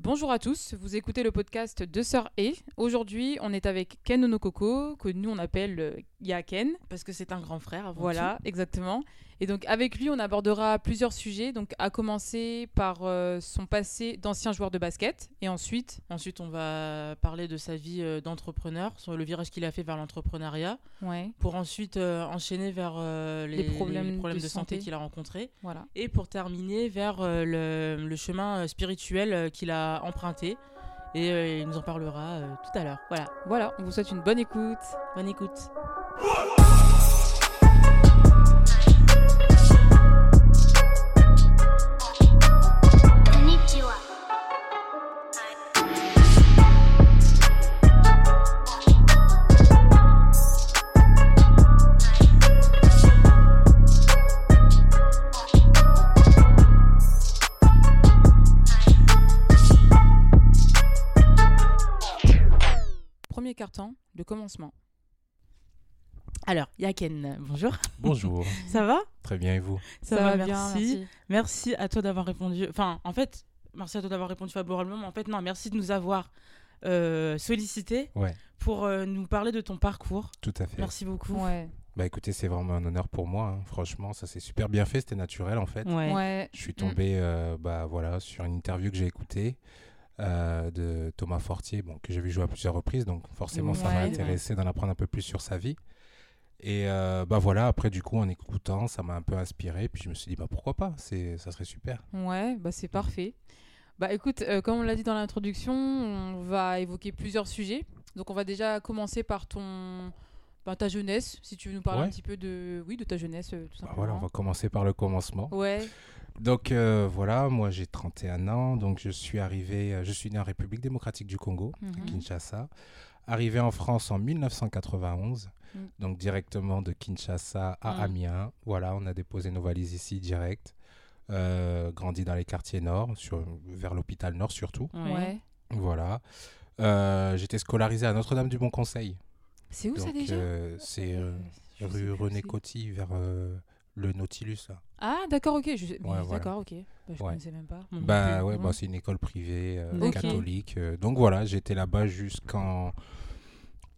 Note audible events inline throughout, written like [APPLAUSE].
Bonjour à tous, vous écoutez le podcast de Sœur E. Aujourd'hui, on est avec Ken Onokoko, que nous on appelle Yaken. Parce que c'est un grand frère avant Voilà, exactement. Et donc avec lui, on abordera plusieurs sujets, donc à commencer par euh, son passé d'ancien joueur de basket, et ensuite, Ensuite, on va parler de sa vie euh, d'entrepreneur, sur le virage qu'il a fait vers l'entrepreneuriat, ouais, pour ensuite euh, enchaîner vers les, Les problèmes les problèmes de de, santé, santé. qu'il a rencontrés, voilà. et pour terminer vers le, le chemin spirituel qu'il a emprunté. Et il nous en parlera tout à l'heure. Voilà, Voilà, on vous souhaite une bonne écoute. bonne écoute. Premier carton, le commencement. Alors, Yaken, bonjour. Bonjour, [LAUGHS] Ça va? Très bien et vous? Ça, va, merci. Merci à toi d'avoir répondu. Enfin, en fait, merci à toi d'avoir répondu favorablement. En fait, non, merci de nous avoir euh, sollicité Ouais, pour euh, nous parler de ton parcours. tout à fait. Merci beaucoup. Ouais, Bah écoutez, c'est vraiment un honneur pour moi, hein. franchement, ça s'est super bien fait, c'était naturel en fait. Ouais. ouais. Je suis tombé euh, bah, voilà, sur une interview que j'ai écoutée euh, de Thomas Fortier, bon, que j'ai vu jouer à plusieurs reprises, donc forcément ça m'a Ouais. intéressé d'en apprendre un peu plus sur sa vie. Et euh, bah voilà, après du coup en écoutant, ça m'a un peu inspiré, puis je me suis dit bah pourquoi pas, c'est ça serait super. Ouais, bah c'est parfait. Bah écoute, euh, comme on l'a dit dans l'introduction, on va évoquer plusieurs sujets. Donc on va déjà commencer par ton bah, ta jeunesse, si tu veux nous parler un petit peu de oui, de ta jeunesse euh, tout Bah simplement. voilà, on va commencer par le commencement. Ouais. Donc voilà, moi j'ai 31 ans, donc je suis arrivé, je suis né en République démocratique du Congo. Mhm. Kinshasa. Arrivé en France en 1991, Mm. donc directement de Kinshasa à Mm. Amiens. Voilà, on a déposé nos valises ici direct. Euh, grandi dans les quartiers nord, sur, vers l'hôpital nord surtout. Ouais. Ouais. Voilà. Euh, J'étais scolarisé à Notre-Dame du Bon Conseil. C'est où ça déjà? euh, C'est euh, rue René. Coty, vers euh, le Nautilus. Là. Ah, d'accord, OK, je... voilà. d'accord, OK. Bah, je Ouais. connaissais même pas. Bah ouais, Mhm. bah, c'est une école privée euh, catholique. euh, donc voilà, j'étais là-bas jusqu'en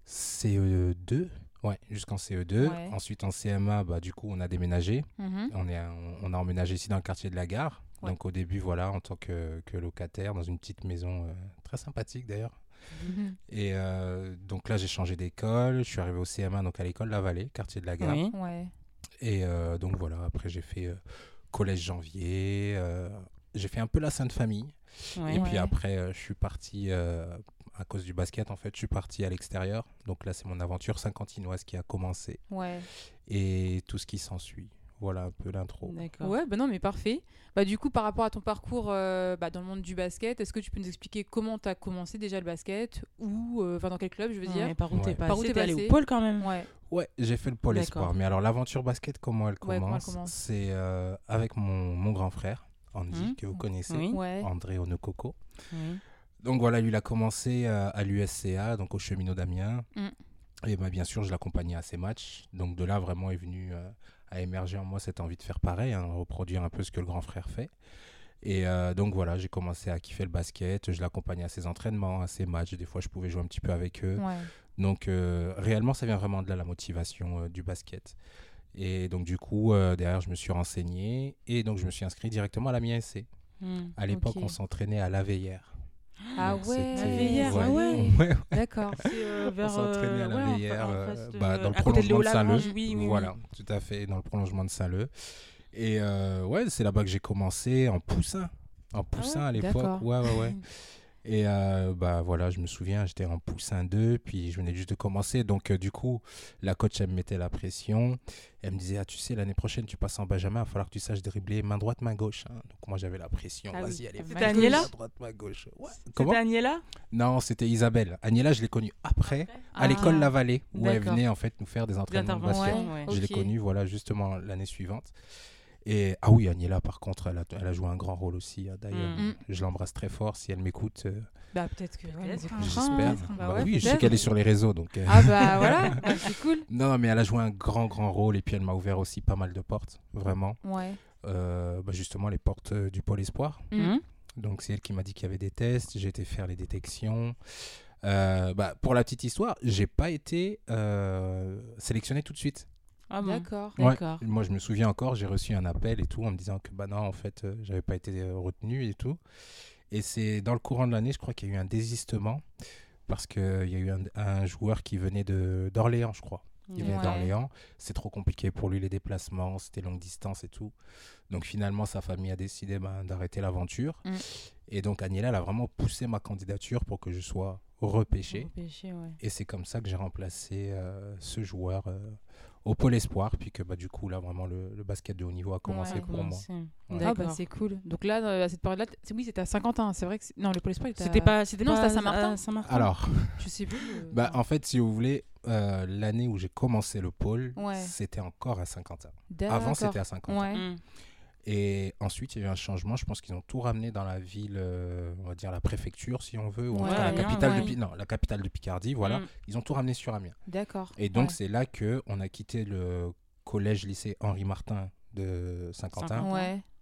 CE2. Ouais, jusqu'en CE2. Ouais. Ensuite en CMA, bah du coup on a déménagé. Mhm. On, est, on, on a emménagé ici dans le quartier de la gare. Ouais. Donc au début, voilà, en tant que, que locataire, dans une petite maison euh, très sympathique d'ailleurs. Mhm. Et euh, donc là, j'ai changé d'école. Je suis arrivé au CMA, donc à l'école La Vallée, quartier de la gare. Oui. Ouais. Et euh, donc voilà, après j'ai fait collège janvier. j'ai fait un peu la Sainte Famille. Et puis après, je suis parti, à cause du basket, en fait, je suis parti à l'extérieur. Donc là, c'est mon aventure cinquantinoise qui a commencé. Ouais. Et tout ce qui s'ensuit. Voilà un peu l'intro. D'accord. Ouais, bah non, mais parfait. Bah du coup, par rapport à ton parcours euh, bah, dans le monde du basket, est-ce que tu peux nous expliquer comment tu as commencé déjà le basket ou euh, dans quel club, je veux dire? Ouais, par où Ouais. t'es passé? Par où t'es T'es allé au pôle quand même Ouais. Ouais, j'ai fait le pôle espoir. Mais alors, l'aventure basket, comment elle Ouais, comment elle commence, C'est euh, avec mon, mon grand frère, Andy, Mhm. que vous connaissez, Oui. André Onokoko. Oui. Donc voilà, lui, il a commencé euh, à l'USCA, donc au cheminot d'Amiens. Mm. Et bah, bien sûr, je l'accompagnais à ses matchs. Donc de là, vraiment, est venu euh, à émerger en moi cette envie de faire pareil, hein, reproduire un peu ce que le grand frère fait. Et euh, donc voilà, j'ai commencé à kiffer le basket. Je l'accompagnais à ses entraînements, à ses matchs. Des fois, je pouvais jouer un petit peu avec eux. Ouais. Donc euh, réellement, ça vient vraiment de là, la motivation du basket. Et donc du coup, derrière, je me suis renseigné. Et donc, je me suis inscrit directement à la MIASC. Hmm. À l'époque, on s'entraînait à La Veillère. Ah ouais. La Veillère, ah ouais. ouais. D'accord. Euh, vers. s'entraînait à la ouais, Veillère, en euh, de- bah, dans le de prolongement de Oui, oui, voilà, tout à fait, dans le prolongement de Saint-Leu. Et euh, ouais, c'est là-bas que j'ai commencé en poussin. En poussin à l'époque. Ouais, ouais, ouais. [LAUGHS] Et euh, bah voilà, je me souviens, j'étais en poussin 2, puis je venais juste de commencer. Donc euh, du coup, la coach, elle me mettait la pression. Elle me disait, ah, tu sais, l'année prochaine, tu passes en Benjamin, il va falloir que tu saches dribbler main droite, main gauche. hein. Donc moi, j'avais la pression. Ah. Vas-y, allez, main Agnella droite, main gauche. Ouais. C'était Agnella? Non, c'était Isabelle. Agnella, je l'ai connue après, à l'école Ah. La Vallée, où elle venait en fait nous faire des entraînements de basket. D'intervention, ouais. Je l'ai connue, voilà, justement l'année suivante. Et ah oui, Agnella, par contre, elle a, elle a joué un grand rôle aussi. hein, D'ailleurs, Mm. je l'embrasse très fort si elle m'écoute. euh, Bah peut-être que. Écoutera, J'espère. Bah Bah ouais, oui, je sais qu'elle est sur les réseaux, donc. euh, Ah bah [LAUGHS] voilà, Ah, c'est cool. Non, mais elle a joué un grand, grand rôle et puis elle m'a ouvert aussi pas mal de portes, vraiment. Ouais. Euh, bah, justement, les portes du pôle espoir. Mm. Hmm Donc c'est elle qui m'a dit qu'il y avait des tests. J'ai été faire les détections. Euh, bah, pour la petite histoire, j'ai pas été euh, sélectionné tout de suite. Ah D'accord. Moi, je me souviens encore, j'ai reçu un appel et tout en me disant que bah non, en fait, euh, j'avais pas été retenu et tout. Et c'est dans le courant de l'année, je crois qu'il y a eu un désistement parce qu'il y a eu un, joueur qui venait d'Orléans, je crois. Il venait d'Orléans. C'est trop compliqué pour lui les déplacements, c'était longue distance et tout. Donc finalement, sa famille a décidé bah, d'arrêter l'aventure. Mm. Et donc Agnella, elle a vraiment poussé ma candidature pour que je sois repêché. Et c'est comme ça que j'ai remplacé euh, ce joueur euh, au Pôle Espoir, puis que bah, du coup, là, vraiment, le, basket de haut niveau a commencé pour moi. Ah, bah, c'est cool. Donc là, à cette période-là, oui, c'était à Saint-Quentin, c'est vrai que. Non, le Pôle Espoir, c'était pas. C'était non, c'était à Saint-Martin. Saint Alors. Je sais plus. bah, en fait, si vous voulez, euh, l'année où j'ai commencé le pôle, c'était encore à Saint-Quentin. Avant, c'était à Saint-Quentin. Et ensuite, il y a eu un changement. Je pense qu'ils ont tout ramené dans la ville, euh, on va dire la préfecture, si on veut, ou la, capitale de, non, la capitale de Picardie. Voilà. Mm. Ils ont tout ramené sur Amiens. D'accord. Et donc, c'est là qu'on a quitté le collège-lycée Henri Martin de Saint-Quentin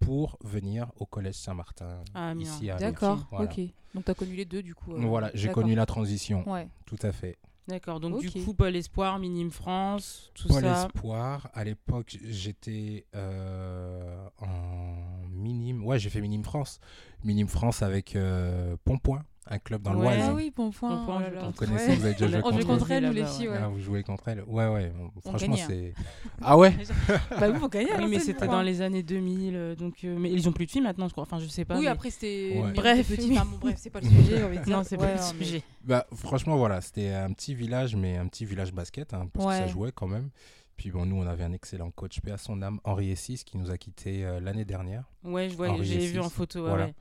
pour venir au collège Saint-Martin, ah, ici à D'accord, ok. Donc, tu as connu les deux, du coup. Euh, voilà, j'ai connu la transition. Tout à fait. D'accord, donc du coup, Paul Espoir, Minime France, tout ça. Paul Espoir, à l'époque, j'étais euh, en minime. Ouais, j'ai fait Minime France. Minime France avec euh, Pompoint un club dans l'Oise. Ah oui, Pompoint. Oh vous connaissez, vous avez déjà joué contre, contre elle, nous les filles. Ouais. Ah, vous jouez contre elle Ouais, ouais. franchement, hein. c'est. Ah ouais [LAUGHS] Bah oui, faut gagner. Oui, mais c'était dans les années 2000. Euh, donc, euh, mais ils ont plus de filles maintenant, je crois. Enfin, je sais pas. Oui, après, c'était. Bref, petit. Enfin, bon, bref, c'est pas le [LAUGHS] sujet. Non, c'est pas le sujet. Bah, franchement, voilà. C'était un petit village, mais un petit village basket, hein, parce que ça jouait quand même. Puis bon, nous, on avait un excellent coach, paix à son âme, Henri Essis, qui nous a quittés euh, l'année dernière. Ouais, je vois, j'ai vu en photo. Voilà. Ouais.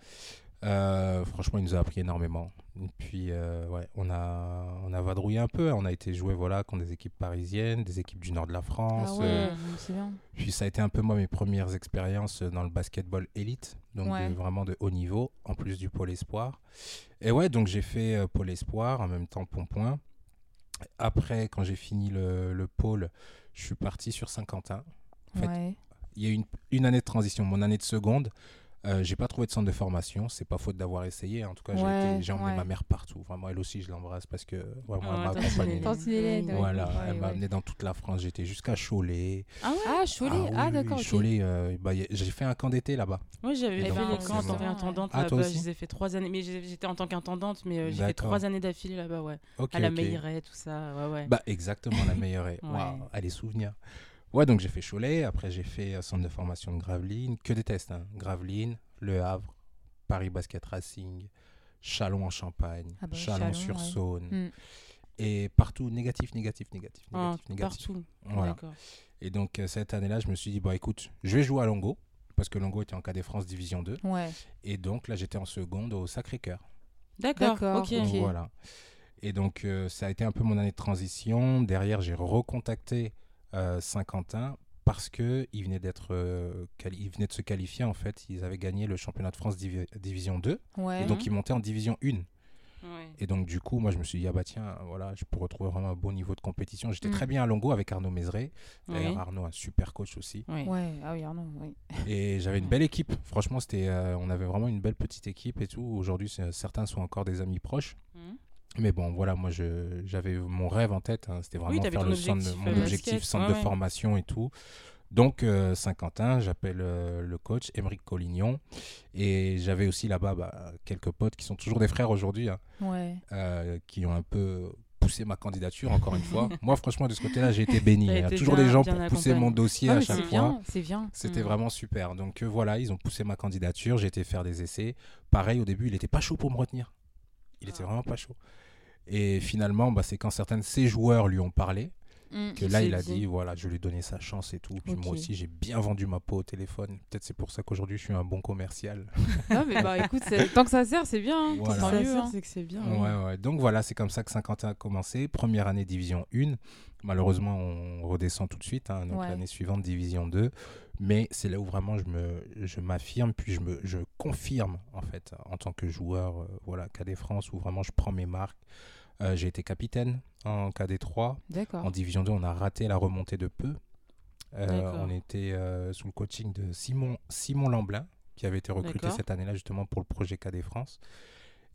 Euh, franchement, il nous a appris énormément. Et puis, euh, ouais, on a, on a vadrouillé un peu. On a été joué voilà, contre des équipes parisiennes, des équipes du nord de la France. Ah ouais, euh, bien. Puis, ça a été un peu, moi, mes premières expériences dans le basketball élite. Donc, vraiment de haut niveau, en plus du pôle espoir. Et ouais, donc j'ai fait pôle espoir, en même temps Pompoint. Après, quand j'ai fini le, le, pôle, je suis parti sur Saint-Quentin. En fait, il y a eu une, une année de transition. Mon année de seconde, euh, j'ai pas trouvé de centre de formation, c'est pas faute d'avoir essayé. En tout cas, j'ai emmené ma mère partout. Vraiment, elle aussi, je l'embrasse parce que vraiment, elle m'a accompagné. Voilà, elle m'a amené dans toute la France. J'étais jusqu'à Cholet. Ah ouais? Ah, Cholet? Ah, ah d'accord. Cholet, euh, bah, j'ai fait un camp d'été là-bas. Oui, j'avais fait les camps en tant qu'intendante ah, là-bas. J'ai fait trois années, mais j'étais en tant qu'intendante, mais euh, j'ai fait trois années d'affilée là-bas, ouais. à la okay. tout ça, ouais, ouais. Bah, exactement, la Meilleraie. [LAUGHS] Waouh, allez, souvenirs. Ouais, donc j'ai fait Cholet, après j'ai fait un centre de formation de Gravelines, que des tests, hein. Gravelines, Le Havre, Paris Basket Racing, Chalon en Champagne, ah bah Chalon-sur-Saône. Hmm. Et partout, négatif, négatif, négatif, ah, négatif, Partout. Voilà. Et donc euh, cette année-là, je me suis dit, bon écoute, je vais jouer à Longo, parce que Longo était en KD France Division 2. Ouais. Et donc là, j'étais en seconde au Sacré-Cœur. D'accord, ok. Voilà. Et donc euh, ça a été un peu mon année de transition. Derrière, j'ai recontacté Saint-Quentin parce que il venait d'être euh, venait de se qualifier en fait. Ils avaient gagné le championnat de France division 2 et donc ils montaient en division 1 et donc du coup moi je me suis dit ah bah tiens voilà je peux retrouver vraiment un bon niveau de compétition. J'étais très mm. bien à Longo avec Arnaud Mézeret. D'ailleurs Arnaud un super coach aussi. Ouais. Ah oui Arnaud oui. [LAUGHS] Et j'avais une belle équipe. Franchement c'était euh, on avait vraiment une belle petite équipe et tout. Aujourd'hui certains sont encore des amis proches. Mm. Mais bon, voilà, moi, j'avais mon rêve en tête. Hein, C'était vraiment faire le centre, mon euh, objectif, centre de formation et tout. Donc, euh, Saint-Quentin, j'appelle euh, le coach, Émeric Collignon. Et j'avais aussi là-bas bah, quelques potes qui sont toujours des frères aujourd'hui, hein, qui ont un peu poussé ma candidature, encore une fois. [LAUGHS] Moi, franchement, de ce côté-là, j'ai été béni. Il y a toujours des gens pour pousser mon dossier à chaque fois. C'est bien. C'était mm. vraiment super. Donc, voilà, ils ont poussé ma candidature. J'ai été faire des essais. Pareil, au début, il n'était pas chaud pour me retenir. Il était vraiment pas chaud. Et finalement, bah, c'est quand certains de ses joueurs lui ont parlé mm. que là, il a dit, voilà, je lui ai donné sa chance et tout. Puis moi aussi, j'ai bien vendu ma peau au téléphone. Peut-être c'est pour ça qu'aujourd'hui, je suis un bon commercial. non, [LAUGHS] mais bah écoute, tant que ça sert, c'est bien. Hein. ça sert, hein. c'est que c'est bien. Ouais, ouais. Donc voilà, c'est comme ça que Saint-Quentin a commencé. Première année, division 1. Malheureusement, on redescend tout de suite. Hein, donc l'année suivante, division 2. Mais c'est là où vraiment je me je m'affirme puis je me je confirme en fait en tant que joueur euh, voilà KD France où vraiment je prends mes marques euh, j'ai été capitaine en KD3. En Division 2, on a raté la remontée de peu. Euh, on était euh, sous le coaching de Simon, Simon Lamblin. qui avait été recruté cette année-là justement pour le projet KD France.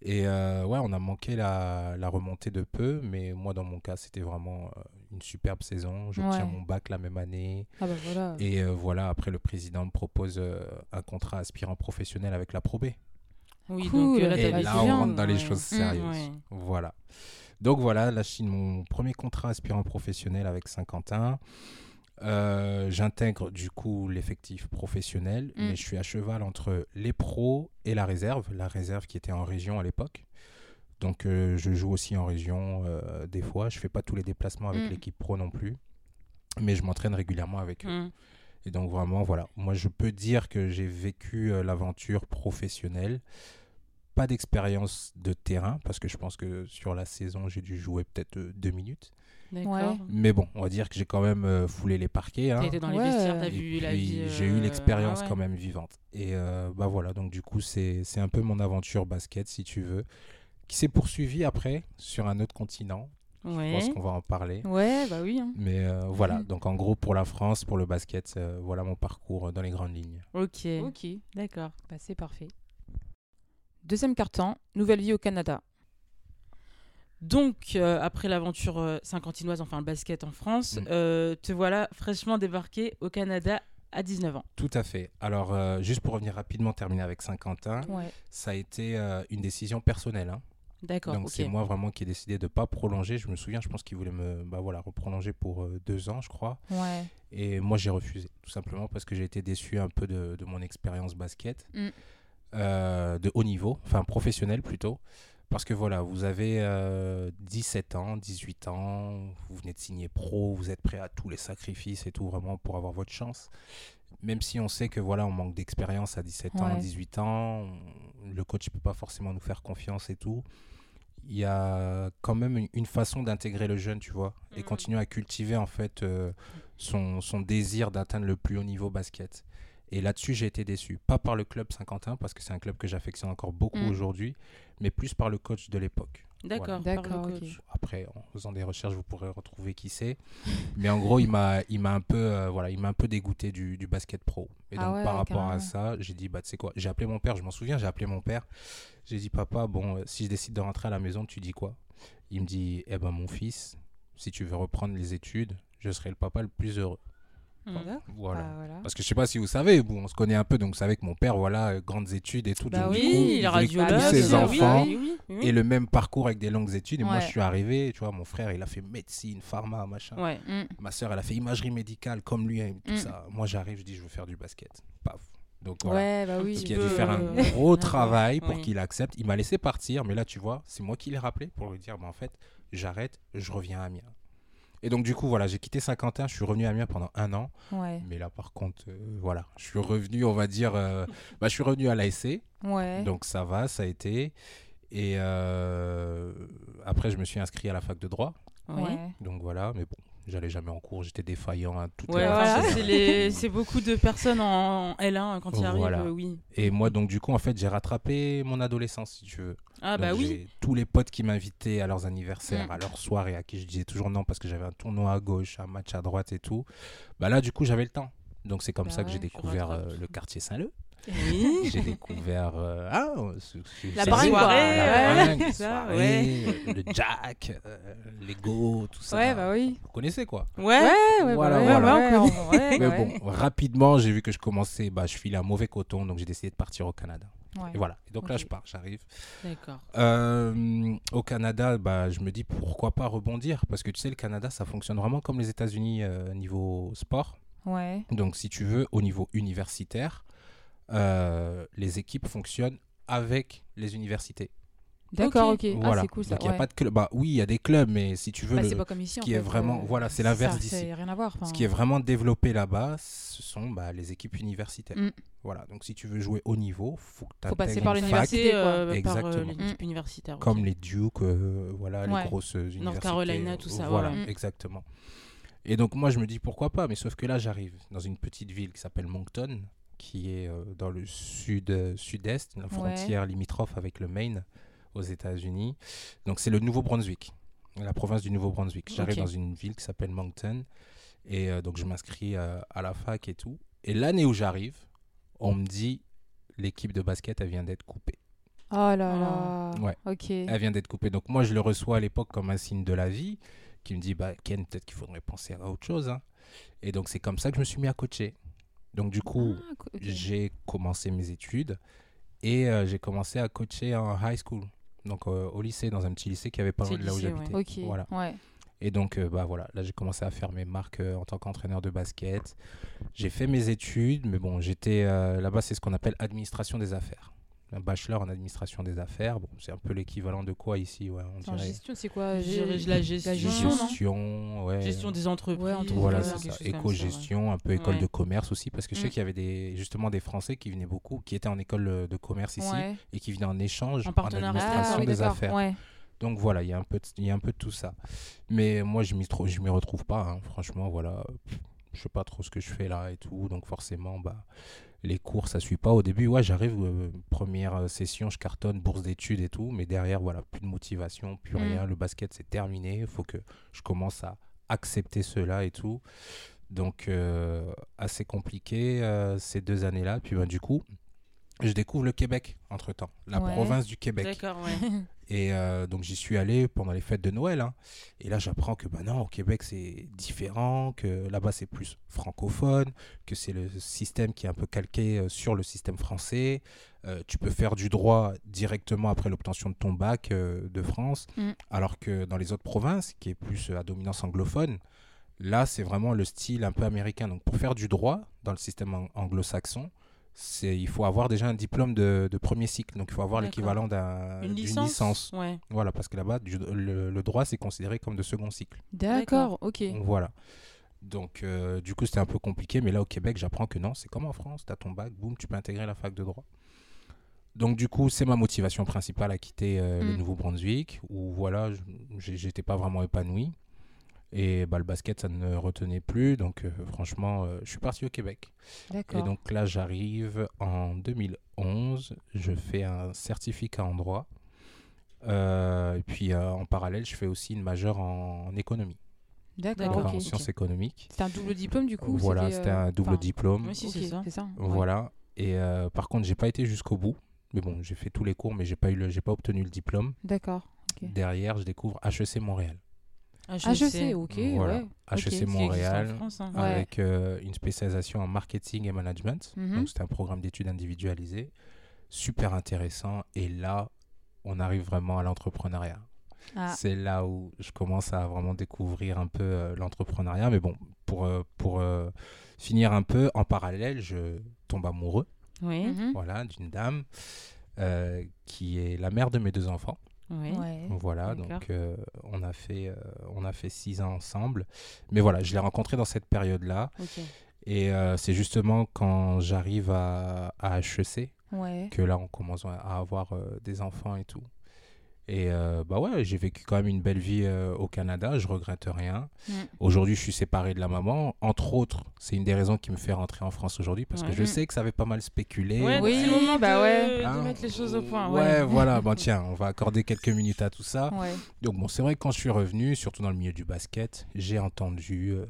Et ouais, on a manqué la, la, remontée de peu, mais moi, dans mon cas, c'était vraiment une superbe saison. J'obtiens mon bac la même année. Ah bah voilà. Et voilà, après, le président me propose un contrat aspirant professionnel avec la Pro B. Oui, donc là, et là, on rentre dans les choses mmh, sérieuses. Voilà. Donc voilà, là, je mon premier contrat aspirant professionnel avec Saint-Quentin. Euh, j'intègre du coup l'effectif professionnel, mm. mais je suis à cheval entre les pros et la réserve, la réserve qui était en région à l'époque. Donc euh, je joue aussi en région euh, des fois. Je fais pas tous les déplacements avec mm. l'équipe pro non plus, mais je m'entraîne régulièrement avec eux. Mm. Et donc vraiment voilà, moi je peux dire que j'ai vécu l'aventure professionnelle. Pas d'expérience de terrain parce que je pense que sur la saison j'ai dû jouer peut-être deux minutes. Mais bon, on va dire que j'ai quand même euh, foulé les parquets. Hein. été dans les vestiaires, t'as vu la vie. J'ai eu euh, l'expérience ah quand même vivante. Et euh, bah voilà, donc du coup, c'est un peu mon aventure basket, si tu veux, qui s'est poursuivie après sur un autre continent. Je pense qu'on va en parler. Ouais, bah oui. Hein. Mais voilà, donc en gros, pour la France, pour le basket, voilà mon parcours dans les grandes lignes. Ok. Ok, d'accord. Bah, c'est parfait. Deuxième carton, nouvelle vie au Canada. Donc, euh, après l'aventure euh, saint-quentinoise, enfin le basket en France, mm. euh, te voilà fraîchement débarqué au Canada à 19 ans. Tout à fait. Alors, juste pour revenir rapidement, terminer avec Saint-Quentin, ça a été une décision personnelle. Hein. D'accord. Donc, c'est moi vraiment qui ai décidé de ne pas prolonger. Je me souviens, je pense qu'il voulait me bah, voilà, reprolonger pour deux ans, je crois. Ouais. Et moi, j'ai refusé, tout simplement parce que j'ai été déçu un peu de, mon expérience basket, mm. de haut niveau, enfin professionnel plutôt. Parce que voilà, vous avez 17 euh, ans, 18 ans, vous venez de signer pro, vous êtes prêt à tous les sacrifices et tout vraiment pour avoir votre chance. Même si on sait que voilà, on manque d'expérience à 17 ans, 18 ans, le coach ne peut pas forcément nous faire confiance et tout. Il y a quand même une, façon d'intégrer le jeune, tu vois, et mhm. continuer à cultiver en fait euh, son, son désir d'atteindre le plus haut niveau basket. Et là-dessus, j'ai été déçu. Pas par le club Saint-Quentin, parce que c'est un club que j'affectionne encore beaucoup mm. aujourd'hui, mais plus par le coach de l'époque. D'accord, d'accord. Après, en faisant des recherches, vous pourrez retrouver qui c'est. mais en gros, il m'a, il m'a un peu, euh, voilà, il m'a un peu dégoûté du, du basket pro. Et ah donc, par rapport à ça, j'ai dit, bah, tu sais quoi, j'ai appelé mon père. Je m'en souviens, j'ai appelé mon père. J'ai dit, papa, bon, euh, si je décide de rentrer à la maison, tu dis quoi? Il me dit, eh ben, mon fils, si tu veux reprendre les études, je serai le papa le plus heureux. Mmh. Bah, voilà. Parce que je sais pas si vous savez, bon, on se connaît un peu, donc vous savez que mon père, voilà, euh, grandes études et tout. Bah oui, il a tous ses enfants et le même parcours avec des longues études. Et moi, je suis arrivé, tu vois, mon frère, il a fait médecine, pharma, machin. Mmh. Ma soeur, elle a fait imagerie médicale comme lui, et tout mmh. ça. Moi, j'arrive, je dis, je veux faire du basket. Paf. Donc voilà. Bah oui, il a dû faire un gros [LAUGHS] travail pour qu'il accepte. Il m'a laissé partir, mais là, tu vois, c'est moi qui l'ai rappelé pour lui dire, bah, en fait, j'arrête, je reviens à Amiens. Et donc, du coup, voilà, j'ai quitté Saint-Quentin, je suis revenu à Amiens pendant un an. Mais là, par contre, euh, voilà, je suis revenu, on va dire, euh, [LAUGHS] bah, je suis revenu à l'ASC. Ouais. Donc, ça va, ça a été. Et euh, après, je me suis inscrit à la fac de droit. Ouais. Donc, voilà, mais bon, j'allais jamais en cours, j'étais défaillant. Hein, c'est beaucoup de personnes en L1 quand ils arrivent, oui. Et moi, donc, du coup, en fait, j'ai rattrapé mon adolescence, si tu veux. Ah, bah oui. Tous les potes qui m'invitaient à leurs anniversaires, mm. à leurs soirées, à qui je disais toujours non parce que j'avais un tournoi à gauche, un match à droite et tout. Bah là, du coup, j'avais le temps. Donc, c'est comme bah ça que j'ai découvert euh, le quartier Saint-Leu. Oui. J'ai découvert euh, ah, la bringue, [LAUGHS] le jack, euh, l'ego, tout ça. Ouais, bah oui. Vous connaissez quoi Ouais, ouais, voilà, voilà. [LAUGHS] Mais bon, rapidement, j'ai vu que je commençais, bah, je filais un mauvais coton, donc j'ai décidé de partir au Canada. Et voilà. Et donc là, je pars, j'arrive. D'accord. Euh, au Canada, bah, je me dis pourquoi pas rebondir? Parce que tu sais, le Canada, ça fonctionne vraiment comme les États-Unis niveau sport. Ouais. Donc, si tu veux, au niveau universitaire, euh, les équipes fonctionnent avec les universités. D'accord, ok. Ah, voilà. c'est cool ça. Donc, il y a pas de club. Bah, oui, il y a des clubs, mais si tu veux. Bah, c'est pas comme ici. Ce qui est vraiment. Euh, voilà, c'est l'inverse d'ici. rien à voir. Ce qui est vraiment développé là-bas, ce sont bah, les équipes universitaires. Mm. Voilà, donc si tu veux jouer haut niveau, faut que tu faut passer par l'université, euh, Exactement. Par, mm. universitaire. Comme les Duke, voilà, les grosses universités. North Carolina, tout ça. Voilà, mm. exactement. Et donc, moi, je me dis pourquoi pas, mais sauf que là, j'arrive dans une petite ville qui s'appelle Moncton qui est euh, dans le sud, euh, sud-est, la frontière limitrophe avec le Maine aux États-Unis. Donc c'est le Nouveau-Brunswick, la province du Nouveau-Brunswick. J'arrive dans une ville qui s'appelle Moncton et euh, donc je m'inscris à la fac et tout. Et l'année où j'arrive, on me dit l'équipe de basket, elle vient d'être coupée. Oh là là. Ouais. Ok. Elle vient d'être coupée. Donc moi, je le reçois à l'époque comme un signe de la vie, qui me dit, bah Ken, peut-être qu'il faudrait penser à autre chose. hein. Et donc c'est comme ça que je me suis mis à coacher. Donc du coup, Ah, j'ai commencé mes études et euh, j'ai commencé à coacher en high school. Donc euh, au lycée, dans un petit lycée qui avait pas loin de là où j'habitais. Ok. Voilà. Ouais. Et donc, euh, bah voilà, là j'ai commencé à faire mes marques en tant qu'entraîneur de basket. J'ai fait mes études, mais bon, j'étais là-bas, c'est ce qu'on appelle administration des affaires. Un bachelor en administration des affaires. Bon, c'est un peu l'équivalent de quoi ici ouais, on En dirait gestion, c'est quoi Gérer la gestion, gestion, non gestion, ouais. Gestion des entreprises. Ouais, entreprises, Voilà, c'est ça. Éco-gestion, un peu école Ouais. de commerce aussi, parce que je sais Mm. qu'il y avait des, justement des Français qui venaient beaucoup, qui étaient en école euh, de commerce ici Ouais. et qui venaient en échange En administration Ah, oui, des affaires. Ouais. Donc voilà, il y a un peu de, il y a un peu de tout ça. Mais moi, je m'y je m'y retrouve pas. hein. Franchement, voilà, Pff, je sais pas trop ce que je fais là et tout. Donc forcément, bah, les cours, ça suit pas. Au début, ouais, j'arrive, euh, première euh, session, je cartonne, bourse d'études et tout. Mais derrière, voilà, plus de motivation, plus Mm. rien. Le basket, c'est terminé. Il faut que je commence à accepter cela et tout. Donc, euh, assez compliqué euh, ces deux années-là. Puis, ben, du coup, je découvre le Québec entre-temps, la Ouais. province du Québec. D'accord, ouais. [LAUGHS] Et euh, donc j'y suis allé pendant les fêtes de Noël. hein. Et là j'apprends que bah non, au Québec c'est différent, que là-bas c'est plus francophone, que c'est le système qui est un peu calqué euh, sur le système français. Euh, tu peux faire du droit directement après l'obtention de ton bac euh, de France, Mm. alors que dans les autres provinces, qui est plus à dominance anglophone, là c'est vraiment le style un peu américain. Donc pour faire du droit dans le système ang- anglo-saxon, il faut avoir déjà un diplôme de, de premier cycle. Donc il faut avoir D'accord. l'équivalent d'un- Une d'une licence, licence. Ouais. Voilà, parce que là-bas, le, le droit, c'est considéré comme de second cycle. D'accord, ok. Voilà. Donc, euh, du coup, c'était un peu compliqué. Mais là, au Québec, j'apprends que non, c'est comme en France. Tu as ton bac, boum, tu peux intégrer la fac de droit. Donc, du coup, c'est ma motivation principale à quitter euh, le Mm. Nouveau-Brunswick, où voilà, j'étais pas vraiment épanoui. Et bah, le basket, ça ne retenait plus. Donc, euh, franchement, euh, je suis parti au Québec. Et donc là, j'arrive en 2011. Je fais un certificat en droit. Euh, et puis euh, en parallèle, je fais aussi une majeure en, en économie, D'accord, D'accord, donc en sciences économiques. C'était un double diplôme du coup voilà, c'était, euh, un double enfin, diplôme. Oui, si, ok, c'est ça. Voilà. Et euh, par contre, j'ai pas été jusqu'au bout. Mais bon, j'ai fait tous les cours, mais j'ai pas eu le, j'ai pas obtenu le diplôme. D'accord. Derrière, je découvre HEC Montréal. Ah, je sais, ok, Voilà. ouais. HEC existe Montréal. en France, hein. Ouais. avec euh, une spécialisation en marketing et management. Mhm. Donc c'était un programme d'études individualisé, super intéressant. Et là, on arrive vraiment à l'entrepreneuriat. Ah, C'est là où je commence à vraiment découvrir un peu euh, l'entrepreneuriat. Mais bon, pour, euh, pour euh, finir un peu, en parallèle, je tombe amoureux Oui. mhm. voilà, d'une dame euh, qui est la mère de mes deux enfants. Oui. Ouais. Voilà, donc euh, on, a fait, euh, on a fait six ans ensemble. Mais voilà, je l'ai rencontrée dans cette période-là. Et euh, c'est justement quand j'arrive à, à HEC Ouais. que là, on commence à avoir euh, des enfants et tout. Et euh, bah ouais, j'ai vécu quand même une belle vie euh, au Canada, je regrette rien. Mm. Aujourd'hui, je suis séparé de la maman. Entre autres, c'est une des raisons qui me fait rentrer en France aujourd'hui parce Ouais. que je sais que ça avait pas mal spéculé. Ouais, Oui, c'est le moment bah de, ouais. de Hein, mettre les choses au point. Ouais, Ouais. voilà. Bon, [LAUGHS] tiens, on va accorder quelques minutes à tout ça. Ouais. Donc bon, c'est vrai que quand je suis revenu, surtout dans le milieu du basket, j'ai entendu, euh,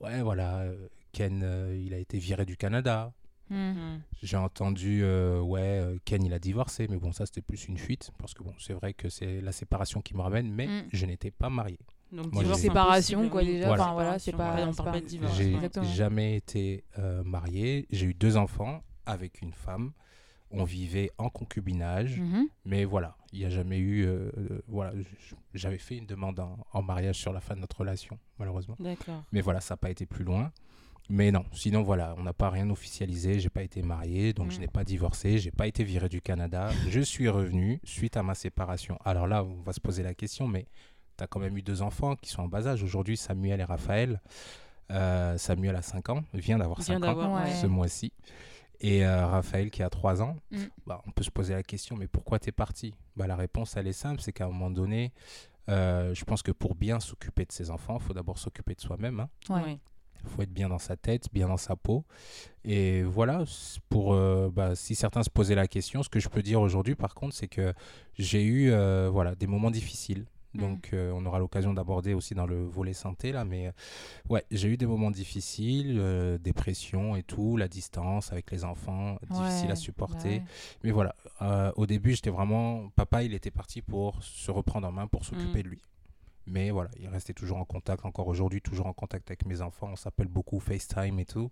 ouais, voilà, Ken, euh, il a été viré du Canada. Mm. Mm. J'ai entendu, euh, ouais, euh, Ken, il a divorcé, mais bon, ça, c'était plus une fuite, parce que bon, c'est vrai que c'est la séparation qui me ramène, mais Mm. je n'étais pas marié. Donc, Moi, divorce Séparation, quoi, déjà. Voilà. Enfin, voilà, c'est pas. ouais, on parle pas- de divorce. J'ai jamais été euh, marié. J'ai eu deux enfants avec une femme. On vivait en concubinage, Mhm. mais voilà, il n'y a jamais eu. euh, voilà, j'avais fait une demande en, en mariage sur la fin de notre relation, malheureusement. D'accord. Mais voilà, ça n'a pas été plus loin. Mais non, sinon voilà, on n'a pas rien officialisé, j'ai pas été marié, donc je Mm. n'ai pas divorcé, j'ai pas été viré du Canada, je suis revenu suite à ma séparation. Alors là, on va se poser la question, mais tu as quand même eu deux enfants qui sont en bas âge aujourd'hui, Samuel et Raphaël. Euh, Samuel a 5 ans, vient d'avoir Vient 5 ans Ouais. ce mois-ci. Et euh, Raphaël qui a 3 ans, Mm. bah, on peut se poser la question, mais pourquoi tu es parti? Bah, La réponse, elle est simple, c'est qu'à un moment donné, euh, je pense que pour bien s'occuper de ses enfants, il faut d'abord s'occuper de soi-même. hein. Ouais. Il faut être bien dans sa tête, bien dans sa peau. Et voilà, pour euh, bah, si certains se posaient la question, ce que je peux dire aujourd'hui, par contre, c'est que j'ai eu euh, voilà, des moments difficiles. Mm. Donc, euh, on aura l'occasion d'aborder aussi dans le volet santé, là. Mais ouais, j'ai eu des moments difficiles, dépression et tout, la distance avec les enfants, difficile à supporter. Bah mais voilà, au début, j'étais vraiment. Papa, il était parti pour se reprendre en main, pour s'occuper mm. de lui. Mais voilà, il restait toujours en contact, encore aujourd'hui, toujours en contact avec mes enfants. On s'appelle beaucoup FaceTime et tout.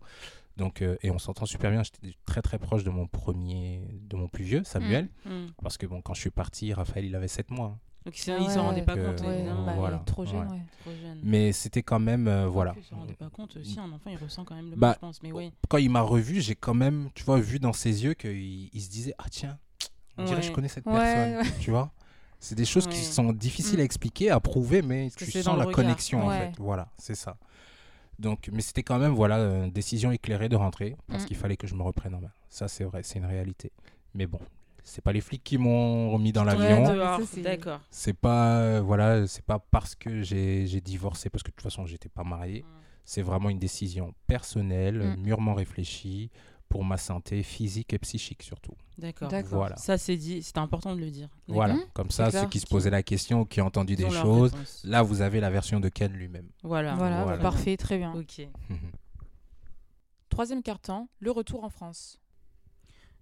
Donc, euh, et on s'entend super bien. J'étais très très proche de mon premier, de mon plus vieux, Samuel. Mm, mm. Parce que bon, quand je suis parti, Raphaël, il avait 7 mois. Donc ils ne s'en rendaient pas compte. Bah, voilà, trop, jeune, trop, jeune, Mais c'était quand même, euh, voilà. Ils s'en rendaient pas compte. Si un enfant, il ressent quand même le bah, mal, je pense. Mais. Quand il m'a revu, j'ai quand même, tu vois, vu dans ses yeux qu'il il se disait, ah tiens, on dirait que je connais cette personne, tu vois? C'est des choses qui sont difficiles à mm. expliquer, à prouver, mais tu sens la connexion en fait. Voilà, c'est ça. Donc, mais c'était quand même voilà une décision éclairée de rentrer parce mm. qu'il fallait que je me reprenne en main. Ça c'est vrai, c'est une réalité. Mais bon, c'est pas les flics qui m'ont remis dans l'avion. D'accord. C'est pas euh, voilà, c'est pas parce que j'ai divorcé parce que de toute façon j'étais pas marié. Mm. C'est vraiment une décision personnelle, mûrement réfléchie pour ma santé physique et psychique surtout. D'accord. Voilà. Ça c'est dit, c'est important de le dire. Voilà, comme ça ceux qui se posaient la question, qui ont entendu des choses, là vous avez la version de Ken lui-même. Voilà. voilà. parfait, très bien. Ok. [LAUGHS] Troisième carton, le retour en France.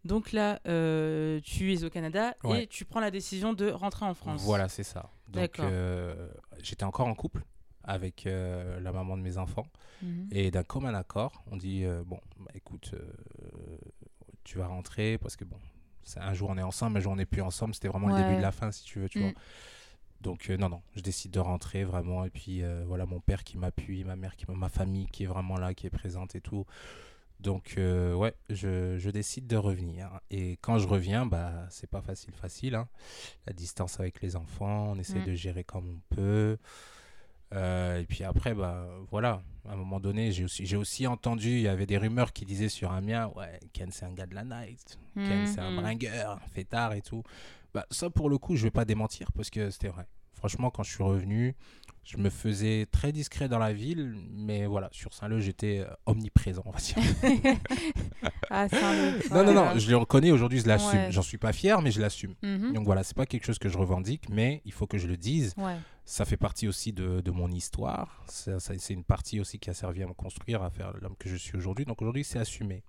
Donc là, euh, tu es au Canada et tu prends la décision de rentrer en France. Voilà, c'est ça. Donc euh, j'étais encore en couple avec euh, la maman de mes enfants. Mhm. Et d'un commun accord, on dit euh, bon, bah, écoute, euh, tu vas rentrer parce que bon, un jour on est ensemble, un jour on n'est plus ensemble. C'était vraiment le début de la fin, si tu veux, tu vois. Mm. Donc non, non, je décide de rentrer vraiment. Et puis voilà, mon père qui m'appuie, ma mère qui ma famille qui est vraiment là, qui est présente et tout. Donc ouais, je, je, décide de revenir. Et quand je reviens, bah c'est pas facile, facile. Hein. La distance avec les enfants, on essaie mm. de gérer comme on peut. Euh, et puis après, bah, voilà, à un moment donné, j'ai aussi, aussi entendu, il y avait des rumeurs qui disaient sur Amiens, ouais, Ken c'est un gars de la night, Ken c'est un mhm. bringueur, un fêtard et tout. Bah, ça, pour le coup, je vais pas démentir parce que c'était vrai. Franchement, quand je suis revenu, je me faisais très discret dans la ville, mais voilà, sur Saint-Leu, j'étais euh, omniprésent, on va dire. [LAUGHS] ah, Saint-Leu. Non, non, non, je le reconnais aujourd'hui, je l'assume. J'en suis pas fier, mais je l'assume. Mhm. Donc voilà, c'est pas quelque chose que je revendique, mais il faut que je le dise. Ça fait partie aussi de, de mon histoire. C'est une partie aussi qui a servi à me construire, à faire l'homme que je suis aujourd'hui. Donc aujourd'hui, c'est assumé.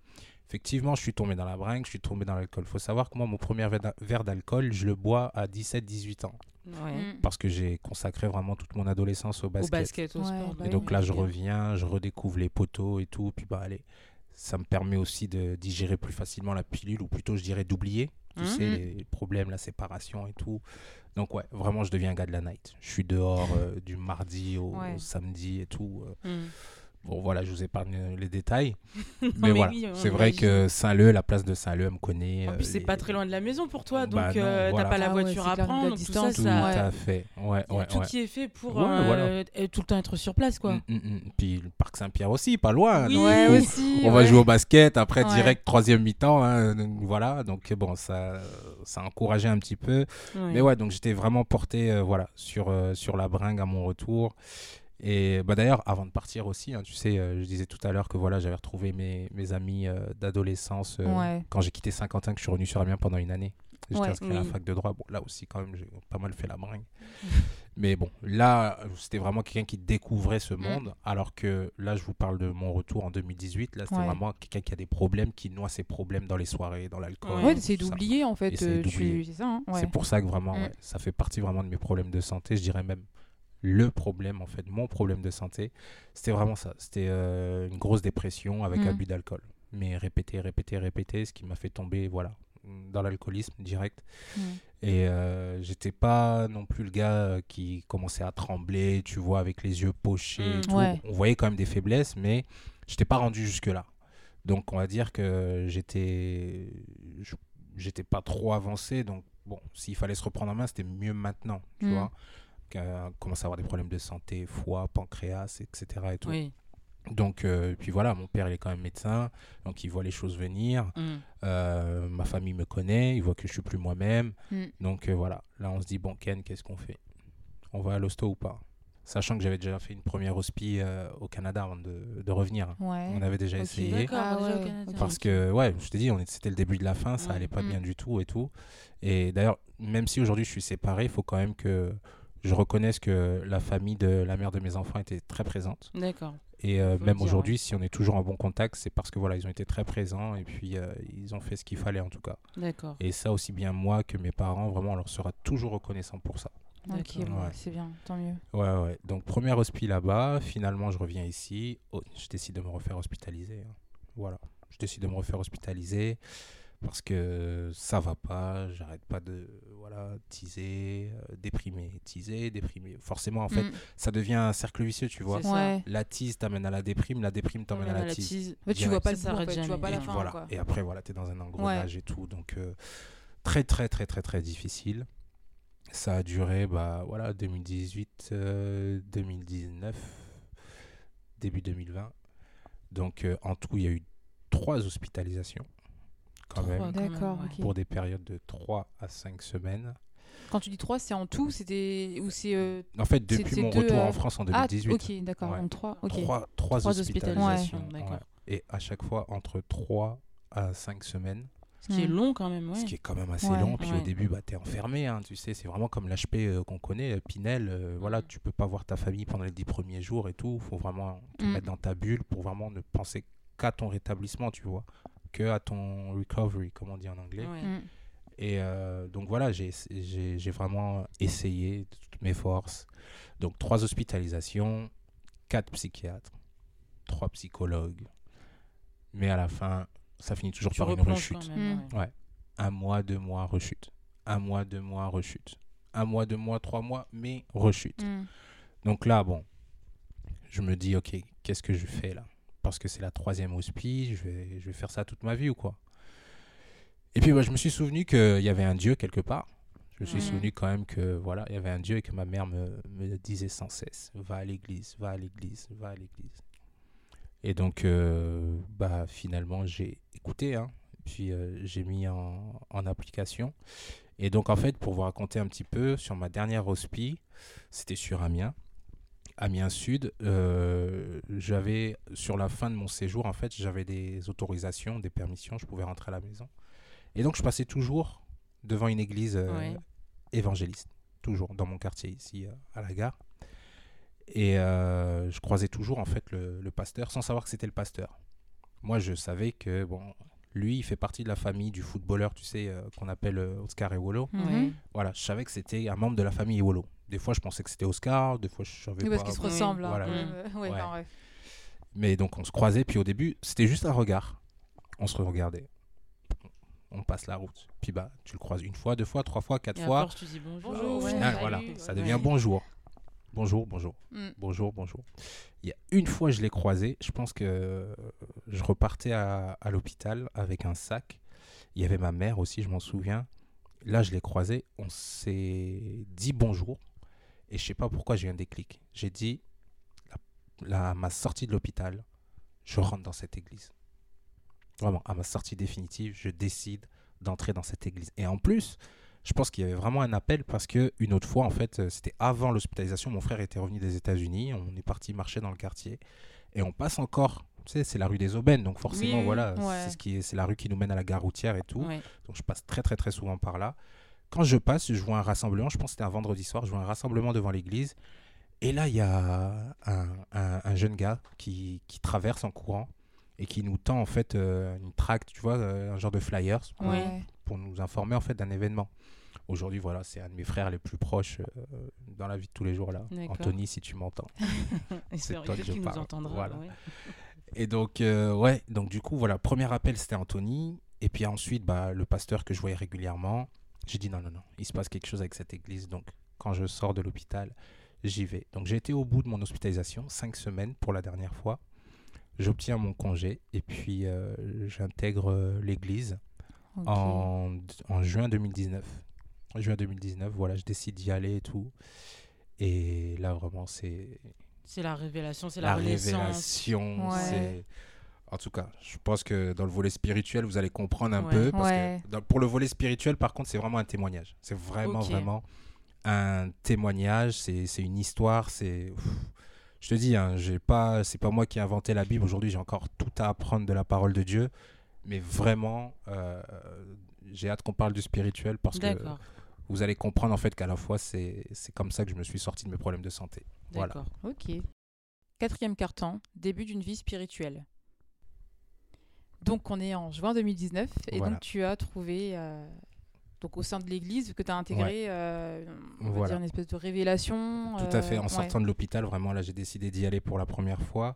Effectivement, je suis tombé dans la bringue, je suis tombé dans l'alcool. Il faut savoir que moi, mon premier verre d'alcool, je le bois à 17-18 ans. Mm. Parce que j'ai consacré vraiment toute mon adolescence au basket. Au basket, au sport. et donc là, je reviens, je redécouvre les poteaux et tout. Puis bah, allez, ça me permet aussi de digérer plus facilement la pilule, ou plutôt, je dirais, d'oublier. Tu mm. sais, les problèmes, la séparation et tout. Donc ouais, vraiment, je deviens un gars de la night. Je suis dehors euh, du mardi au, samedi et tout. Euh. Mm. Bon, voilà, je vous épargne les détails. [LAUGHS] mais, voilà, c'est vrai que Saint-Leu, la place de Saint-Leu, elle me connaît. En plus, c'est pas très loin de la maison pour toi, bah donc euh, t'as pas la ah voiture à prendre. Donc tout ça, tout à fait. Ouais, ouais, tout qui est fait pour euh, tout le temps être sur place, quoi. Mm, mm, mm. Puis le parc Saint-Pierre aussi, pas loin. Oui, aussi. On va jouer au basket, après direct troisième mi-temps. Hein, voilà, donc bon, ça, ça a encouragé un petit peu. Mais ouais, donc j'étais vraiment porté, euh, voilà, sur sur la bringue à mon retour. Et bah, d'ailleurs, avant de partir aussi, hein, tu sais, euh, je disais tout à l'heure que voilà, j'avais retrouvé mes, mes amis euh, d'adolescence euh, quand j'ai quitté Saint-Quentin, que je suis revenu sur Amiens pendant une année. J'étais inscrit à la fac de droit. Bon, là aussi, quand même, j'ai pas mal fait la bringue. [LAUGHS] Mais bon, là, c'était vraiment quelqu'un qui découvrait ce mm. monde. Alors que là, je vous parle de mon retour en 2018. Là, c'était vraiment quelqu'un qui a des problèmes, qui noie ses problèmes dans les soirées, dans l'alcool. Ouais, c'est d'oublier en fait. C'est hein, pour ça que vraiment, mm. ça fait partie vraiment de mes problèmes de santé. Je dirais même le problème, en fait, mon problème de santé, c'était vraiment ça. C'était euh, une grosse dépression avec mm. abus d'alcool. Mais répéter, répéter, répéter, ce qui m'a fait tomber, voilà, dans l'alcoolisme direct. Mm. Et euh, j'étais pas non plus le gars qui commençait à trembler, tu vois, avec les yeux pochés. Mm. On voyait quand même des faiblesses, mais j'étais pas rendu jusque-là. Donc on va dire que j'étais j'étais pas trop avancé donc bon s'il fallait se reprendre en main c'était mieux maintenant tu vois commence à avoir des problèmes de santé, foie, pancréas, etc. Et tout. Donc, euh, puis voilà, mon père, il est quand même médecin, donc il voit les choses venir. Mm. Euh, ma famille me connaît, il voit que je suis plus moi-même. Mm. Donc euh, voilà, là on se dit, bon, Ken, qu'est-ce qu'on fait? On va à l'hosto ou pas? Sachant que j'avais déjà fait une première hospi au Canada avant de, de revenir. On avait déjà essayé. Ah parce que, ouais, je t'ai dit, c'était le début de la fin, ça allait pas mm. bien du tout et tout. Et d'ailleurs, même si aujourd'hui je suis séparé, il faut quand même que je reconnais que la famille de la mère de mes enfants était très présente. D'accord. Et euh, même aujourd'hui, si on est toujours en bon contact, c'est parce que voilà, ils ont été très présents et puis euh, ils ont fait ce qu'il fallait en tout cas. D'accord. Et ça aussi bien moi que mes parents, vraiment, on leur sera toujours reconnaissant pour ça. Ok, c'est bien, tant mieux. Ouais, ouais. Donc premier hospi là-bas, finalement je reviens ici, oh, je décide de me refaire hospitaliser. Hein. Voilà, je décide de me refaire hospitaliser parce que ça va pas, j'arrête pas de voilà, teaser, euh, déprimer, teaser, déprimer. Forcément, en fait, mm. ça devient un cercle vicieux, tu vois. La tease t'amène à la déprime, la déprime t'amène à la, tease. tu vois pas le bout, tu vois pas la fin. Quoi. Et après, voilà, tu es dans un engrenage et tout. Donc, euh, très, très, très, très, très difficile. Ça a duré, bah voilà, 2018, 2019, euh, début 2020. Donc, en tout, il y a eu trois hospitalisations quand même. D'accord. Pour des périodes de 3 à 5 semaines. Quand tu dis 3, c'est en tout c'était ou c'est euh, En fait, depuis mon retour en France en 2018. Ah, OK, d'accord, donc 3, OK. 3, 3, hospitalisations. Et à chaque fois entre 3 à 5 semaines. Ce qui est hmm. long quand même, Ce qui est quand même assez long. Puis au début, bah, tu es enfermé, hein, tu sais, c'est vraiment comme l'HP euh, qu'on connaît, euh, Pinel. Euh, voilà, hmm. tu peux pas voir ta famille pendant les 10 premiers jours et tout. Il faut vraiment te hmm. mettre dans ta bulle pour vraiment ne penser qu'à ton rétablissement, tu vois que à ton recovery, comme on dit en anglais. Mm. Et euh, donc voilà, j'ai vraiment essayé de toutes mes forces. Donc trois hospitalisations, quatre psychiatres, trois psychologues. Mais à la fin, ça finit toujours par une rechute. Mm. ouais. Un mois, deux mois, rechute. Un mois, deux mois, rechute. Un mois, deux mois, trois mois, mais rechute. Mm. Donc là, bon, je me dis, ok, qu'est-ce que je fais là? Parce que c'est la troisième hospice, je vais, je vais faire ça toute ma vie ou quoi? Et puis bah, je me suis souvenu qu'il y avait un Dieu quelque part. Je me suis souvenu quand même que voilà, il y avait un Dieu et que ma mère me, me disait sans cesse va à l'église, va à l'église, va à l'église. Et donc euh, bah finalement j'ai écouté hein, puis euh, j'ai mis en, en, application. Et donc en fait pour vous raconter un petit peu sur ma dernière hospice, c'était sur Amiens. Amiens Sud, euh, j'avais sur la fin de mon séjour, en fait, j'avais des autorisations, des permissions, je pouvais rentrer à la maison. Et donc, je passais toujours devant une église euh, évangéliste, toujours dans mon quartier ici, euh, à la gare. Et je croisais toujours, en fait, le, pasteur sans savoir que c'était le pasteur. Moi, je savais que, bon, lui, il fait partie de la famille du footballeur, tu sais, qu'on appelle Oscar Ewolo. Voilà, je savais que c'était un membre de la famille Ewolo. Des fois, je pensais que c'était Oscar, des fois, je savais oui, pas. parce qu'ils se ressemblent. Hein. Voilà. Mais donc, on se croisait, puis au début, c'était juste un regard. On se regardait. On passe la route. Puis bah, tu le croises une fois, deux fois, trois fois, quatre fois. tu dis bonjour. bonjour voilà, ça devient bonjour. Bonjour, bonjour. Mm. Bonjour, bonjour. Il y a une fois, je l'ai croisé. Je pense que je repartais à, à l'hôpital avec un sac. Il y avait ma mère aussi, je m'en souviens. Là, je l'ai croisé. On s'est dit bonjour. Et je sais pas pourquoi j'ai eu un déclic. J'ai dit, à ma sortie de l'hôpital, je rentre dans cette église. Vraiment, à ma sortie définitive, je décide d'entrer dans cette église. Et en plus, je pense qu'il y avait vraiment un appel parce que une autre fois, en fait, euh, c'était avant l'hospitalisation. Mon frère était revenu des États-Unis. On est parti marcher dans le quartier et on passe encore. Tu sais, c'est la rue des Aubaines, donc forcément, voilà, c'est ce qui c'est la rue qui nous mène à la gare routière et tout. Donc je passe très très très souvent par là. Quand je passe, je vois un rassemblement, je pense que c'était un vendredi soir, je vois un rassemblement devant l'église. Et là, il y a un, jeune gars qui, traverse en courant et qui nous tend en fait euh, une tract, tu vois, euh, un genre de flyers pour, nous informer en fait d'un événement. Aujourd'hui, voilà, c'est un de mes frères les plus proches euh, dans la vie de tous les jours là. Anthony, si tu m'entends. [LAUGHS] c'est toi que je parle. Nous entendra, voilà. Et donc, ouais, donc du coup, voilà, premier appel, c'était Anthony. Et puis ensuite, bah, le pasteur que je voyais régulièrement. J'ai dit non, non, non, il se passe quelque chose avec cette église. Donc, quand je sors de l'hôpital, j'y vais. Donc, j'ai été au bout de mon hospitalisation, cinq semaines pour la dernière fois. J'obtiens mon congé et puis euh, j'intègre euh, l'église en, en, juin 2019. En juin 2019, voilà, je décide d'y aller et tout. Et là, vraiment, c'est. C'est la révélation, c'est la, la révélation. C'est en tout cas, je pense que dans le volet spirituel, vous allez comprendre un peu. Parce que pour le volet spirituel, par contre, c'est vraiment un témoignage. C'est vraiment, vraiment un témoignage. C'est une histoire. C'est. Je te dis, hein, j'ai pas, c'est pas moi qui ai inventé la Bible. Aujourd'hui, j'ai encore tout à apprendre de la parole de Dieu. Mais vraiment, euh, j'ai hâte qu'on parle du spirituel parce que vous allez comprendre en fait qu'à la fois, c'est comme ça que je me suis sorti de mes problèmes de santé. Voilà. D'accord. Ok. Quatrième carton, début d'une vie spirituelle. Donc on est en juin 2019 et Voilà. donc tu as trouvé euh, donc au sein de l'église que tu as intégré euh, on va Voilà. dire une espèce de révélation. Tout à fait. En euh, ouais. sortant de l'hôpital, vraiment, là, j'ai décidé d'y aller pour la première fois.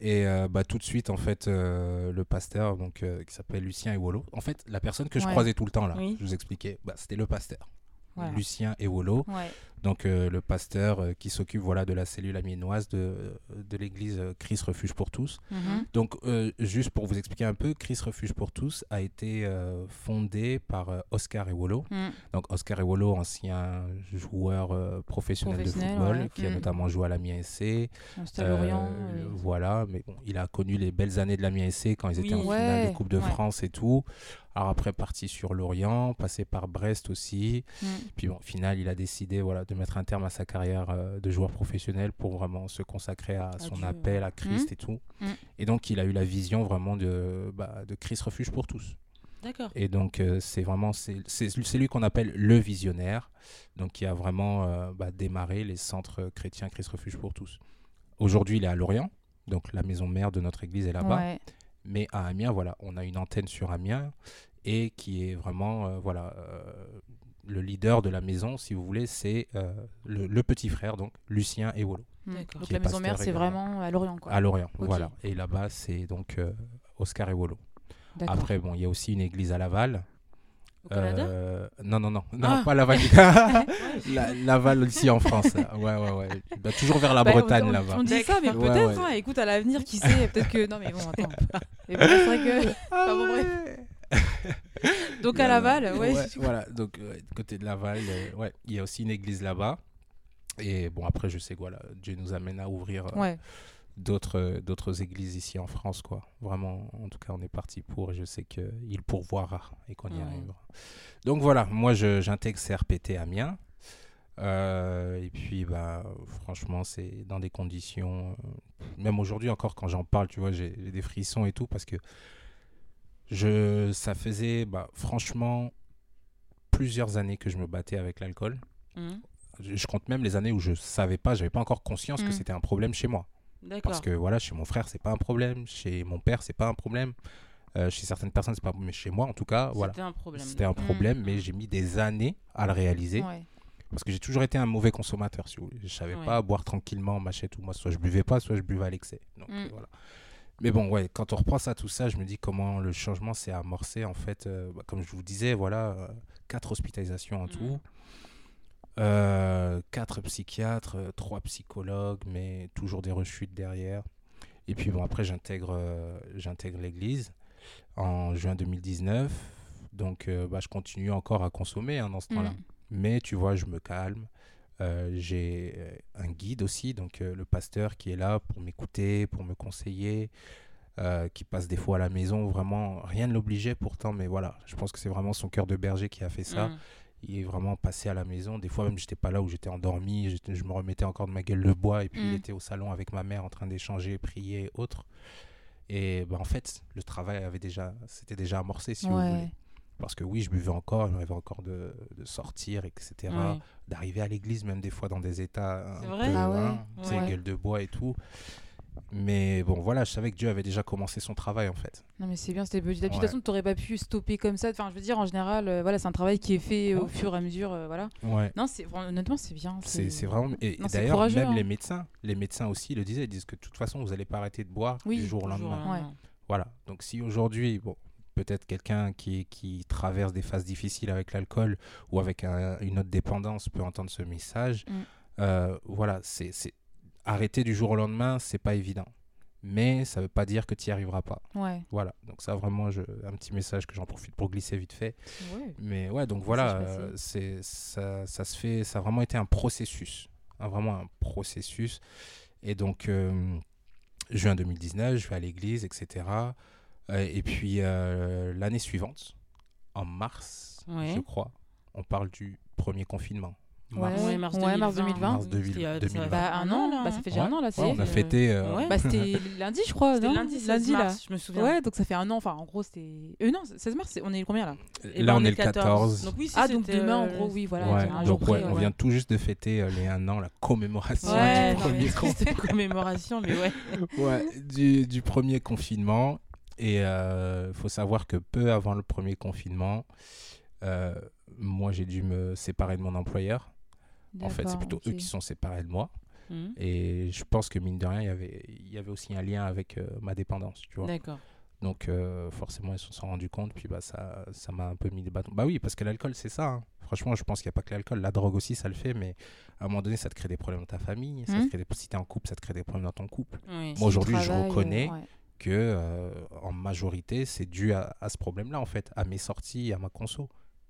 Et euh, bah, tout de suite, en fait, euh, le pasteur, donc, euh, qui s'appelle Lucien Ewolo, en fait, la personne que je Ouais. croisais tout le temps, là, Oui. je vous expliquais, bah, c'était le pasteur. Voilà. Lucien Ewolo, Ouais. Donc euh, le pasteur euh, qui s'occupe voilà, de la cellule amiénoise de, de l'église euh, Christ Refuge pour tous. Mhm. Donc, euh, juste pour vous expliquer un peu, Christ Refuge pour tous a été euh, fondé par euh, Oscar Ewolo. Mm. Donc Oscar Ewolo, ancien joueur euh, professionnel, Professionnel, de football, ouais. qui a Mm. notamment joué à l'Amiens SC. C'était à Lorient. Euh, et- Voilà, mais bon, il a connu les belles années de SC quand ils étaient Oui. en finale Ouais, de Coupe de ouais. France et tout. Alors après, parti sur Lorient, passé par Brest aussi. Mm. Puis bon, au final, il a décidé voilà, de mettre un terme à sa carrière euh, de joueur professionnel pour vraiment se consacrer à son appel, à Christ Mm. et tout. Mm. Et donc, il a eu la vision vraiment de, bah, de Christ Refuge pour tous. D'accord. Et donc, euh, c'est vraiment, c'est c'est- c'est lui qu'on appelle le visionnaire, donc qui a vraiment euh, bah, démarré les centres chrétiens Christ Refuge pour tous. Aujourd'hui, il est à Lorient, donc la maison mère de notre église est là-bas. Ouais. Mais à Amiens, voilà, on a une antenne sur Amiens et qui est vraiment, euh, voilà, le leader de la maison, si vous voulez, c'est euh, le, le petit frère, donc Lucien Mm. D'accord. Donc la maison mère, c'est vraiment à Lorient. Quoi. à Lorient, voilà. Et là-bas, c'est donc euh, Oscar Ewolo. D'accord. Après, bon, il y a aussi une église à Laval. Au Canada Euh, non, non, non, non, Ah. pas Laval. [LAUGHS] [LAUGHS] La- Laval aussi en France. Ouais, ouais, ouais. Bah, toujours vers la Bah, Bretagne on, là-bas. On dit ça, mais Ouais, peut-être. ouais. hein, écoute, à l'avenir, qui sait Peut-être que. Non, mais bon, attends. [LAUGHS] Et bon, c'est vrai que. Ah bon, ouais. [LAUGHS] Donc à. Laval, ouais. voilà, donc euh, côté de Laval, euh, ouais, il y a aussi une église là-bas. Et bon, après, je sais quoi, là, Dieu nous amène à ouvrir euh, Ouais. d'autres d'autres églises ici en France, quoi. Vraiment, en tout cas, on est parti pour et je sais qu'il pourvoira et qu'on y Ouais. arrivera. Donc voilà, moi, je- j'intègre CRPT Amiens. Euh, et puis, bah, franchement, c'est dans des conditions. euh, même aujourd'hui, encore, quand j'en parle, tu vois, j'ai des frissons et tout parce que je, ça faisait, bah, franchement, plusieurs années que je me battais avec l'alcool. Mhm. Je, je compte même les années où je savais pas, j'avais pas encore conscience que Mm. c'était un problème chez moi. Parce que voilà, chez mon frère, c'est pas un problème, chez mon père, c'est pas un problème, euh, chez certaines personnes, c'est pas mais chez moi en tout cas, voilà. C'était un problème. C'était un problème, mais j'ai mis des années à le réaliser Ouais. parce que j'ai toujours été un mauvais consommateur. Si vous voulez. Je savais Ouais. pas boire tranquillement, m'acheter tout. Moi, soit je buvais pas, soit je buvais à l'excès. Donc voilà. Mais bon, ouais, quand on reprend ça, tout ça, je me dis comment le changement s'est amorcé. En fait, euh, bah, comme je vous disais, voilà, euh, quatre hospitalisations en Mhm. tout. Euh, quatre psychiatres, euh, trois psychologues, mais toujours des rechutes derrière. Et puis bon, après, j'intègre euh, j'intègre l'église en juin 2019. Donc, bah, je continue encore à consommer hein, dans ce temps-là. Mm. Mais tu vois, je me calme. Euh, j'ai euh, un guide aussi, donc euh, le pasteur qui est là pour m'écouter, pour me conseiller, euh, qui passe des fois à la maison. Vraiment, rien ne l'obligeait pourtant, mais voilà, je pense que c'est vraiment son cœur de berger qui a fait ça. Mhm. Il est vraiment passé à la maison. Des fois, même, j'étais pas là où j'étais endormi. Je me remettais encore de ma gueule de bois. Et puis, il Mm. était au salon avec ma mère en train d'échanger, prier et autres. Et bah, en fait, le travail avait déjà, c'était déjà amorcé, si vous voulez. Parce que oui, je buvais encore, j'avais encore de, de sortir, etc. Ouais. D'arriver à l'église, même des fois dans des états un C'est peu, vrai? Ah ouais hein, tu sais, Ouais. gueule de bois et tout. Mais bon, voilà, je savais que Dieu avait déjà commencé son travail, en fait. Non, mais c'est bien, c'était petit à petit. De toute façon, tu n'aurais pas pu stopper comme ça. Enfin, je veux dire, en général, euh, voilà, c'est un travail qui est fait au fur et à mesure. euh, voilà. Ouais. Non, c'est honnêtement, c'est bien. C'est c'est vraiment. Et, et d'ailleurs, même hein. les médecins, les médecins aussi le disaient, ils disent que de toute façon, vous n'allez pas arrêter de boire Oui, du jour au lendemain. Ouais. non. Voilà. Donc si aujourd'hui, bon, peut-être quelqu'un qui, qui traverse des phases difficiles avec l'alcool ou avec un- une autre dépendance peut entendre ce message, Mm. euh, voilà, c'est arrêter du jour au lendemain, c'est pas évident. Mais ça veut pas dire que tu n'y arriveras pas. Ouais. Voilà. Donc ça, vraiment, je, un petit message que j'en profite pour glisser vite fait. ouais. Mais ouais, donc voilà, euh, c'est ça, ça se fait, ça a vraiment été un processus, hein, vraiment un processus. Et donc, euh, juin 2019, je vais à l'église, etc. Euh, et puis euh, l'année suivante, en mars, Ouais. je crois, on parle du premier confinement. Mars. Ouais, mars 2020. Mars 2020. Mars 2020. Bah, un an, là. Bah, ça fait déjà un an, là. Ouais, on a fêté. Euh... Bah, c'était [LAUGHS] lundi, je crois. C'était lundi, lundi mars, là. je me souviens. Ouais, donc ça fait un an. Enfin, en gros, c'était. Euh, non, 16 mars, on est combien là Et Là, on, est le 14. Donc, oui, ah, donc demain, en gros, oui, voilà. Ouais, donc, ouais, on vient tout juste de fêter euh, les un an, la commémoration du premier confinement. commémoration, mais ouais. Ouais, du premier confinement. Et il euh, faut savoir que peu avant le premier confinement, moi, j'ai dû me séparer de mon employeur. En fait, c'est plutôt eux qui sont séparés de moi. Mhm. Et je pense que mine de rien, y il y avait aussi un lien avec euh, ma dépendance, tu vois. D'accord. Donc euh, forcément, ils se sont rendus compte, puis bah, ça ça m'a un peu mis des bâtons. Bah oui, parce que l'alcool, c'est ça. Hein. Franchement, je pense qu'il n'y a pas que l'alcool. La drogue aussi, ça le fait, mais à un moment donné, ça te crée des problèmes dans ta famille. Ça mhm. crée des... Si tu es en couple, ça te crée des problèmes dans ton couple. Moi, aujourd'hui, je reconnais que euh, en majorité, c'est dû à, à ce problème-là, en fait, à mes sorties, à ma conso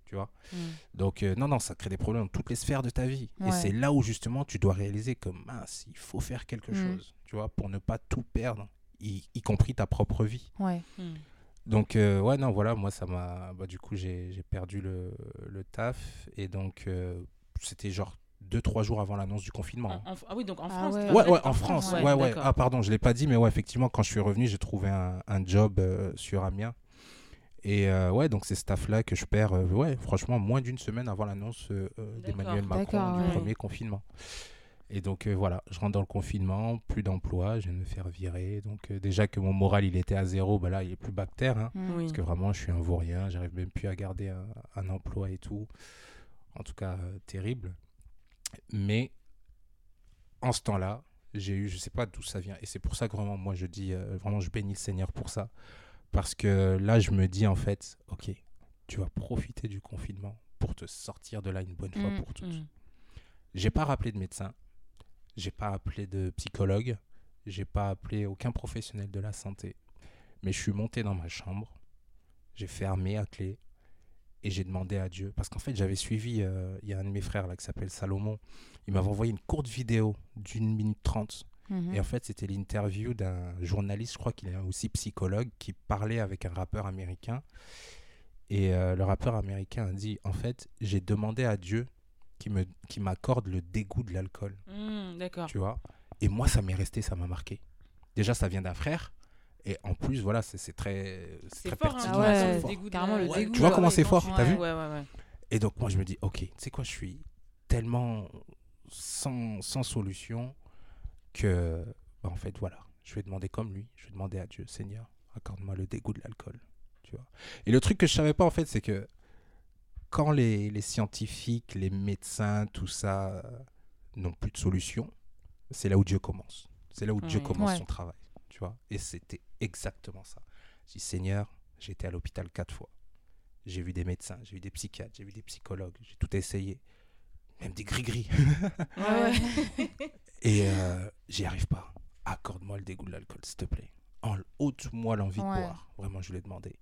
tu vois. Mm. Donc, euh, non, non, ça crée des problèmes dans toutes les sphères de ta vie. Et c'est là où, justement, tu dois réaliser que, mince, il faut faire quelque mm. chose, tu vois, pour ne pas tout perdre, y, compris ta propre vie. Ouais. Mm. Donc, euh, ouais, non, voilà, moi, ça m'a. Bah, du coup, j'ai perdu le, le, taf. Et donc, euh, c'était genre deux, trois jours avant l'annonce du confinement. ah oui, donc en ah France ouais. ouais, en France. Ouais, ouais. Ah, pardon, je ne l'ai pas dit, mais ouais, effectivement, quand je suis revenu, j'ai trouvé un, un job sur Amiens. Et euh, ouais, donc c'est ce staff-là que je perds, euh, ouais, franchement, moins d'une semaine avant l'annonce euh, d'Emmanuel Macron du premier confinement. Et donc voilà, je rentre dans le confinement, plus d'emploi, je viens de me faire virer. Donc déjà que mon moral il était à zéro, bah là il est plus bactère. Hein, mm. Parce que vraiment je suis un vaurien, j'arrive même plus à garder un, un, emploi et tout. En tout cas, terrible. Mais en ce temps-là, j'ai eu, je sais pas d'où ça vient. Et c'est pour ça que vraiment, moi je dis, vraiment je bénis le Seigneur pour ça. Parce que là, je me dis en fait, ok, tu vas profiter du confinement pour te sortir de là une bonne fois mm, pour toutes. Mm. J'ai pas rappelé de médecin, j'ai pas appelé de psychologue, j'ai pas appelé aucun professionnel de la santé, mais je suis monté dans ma chambre, j'ai fermé à clé et j'ai demandé à Dieu. Parce qu'en fait, j'avais suivi, euh, il y a un de mes frères là qui s'appelle Salomon, il m'avait envoyé une courte vidéo d'une minute trente Mhm. Et en fait, c'était l'interview d'un journaliste, je crois qu'il est aussi psychologue, qui parlait avec un rappeur américain. Et euh, le rappeur américain a dit, en fait, j'ai demandé à Dieu qui me qui m'accorde le dégoût de l'alcool. Hmm, d'accord. Tu vois? Et moi, ça m'est resté, ça m'a marqué. Déjà, ça vient d'un frère. Et en plus, voilà, c'est très, très pertinent. le Tu vois comment c'est fort, t'as vu? ouais, ouais, Et donc, moi, je me dis, ok, tu sais quoi, je suis tellement sans, sans solution que, bah, en fait, voilà, je vais demander comme lui, je vais demander à Dieu, Seigneur, accorde-moi le dégoût de l'alcool. Tu vois. Et le truc que je savais pas, en fait, c'est que quand les, les, scientifiques, les médecins, tout ça, euh, n'ont plus de solution, c'est là où Dieu commence. C'est là où Dieu commence son travail. Tu vois. Et c'était exactement ça. Je dis, Seigneur, j'ai été à l'hôpital quatre fois. J'ai vu des médecins, j'ai vu des psychiatres, j'ai vu des psychologues, j'ai tout essayé. Même des gris-gris. [LAUGHS] Ouais. [LAUGHS] Et euh, j'y arrive pas. Accorde-moi le dégoût de l'alcool, s'il te plaît. Ôte-moi l'envie de boire. Vraiment, je lui ai demandé.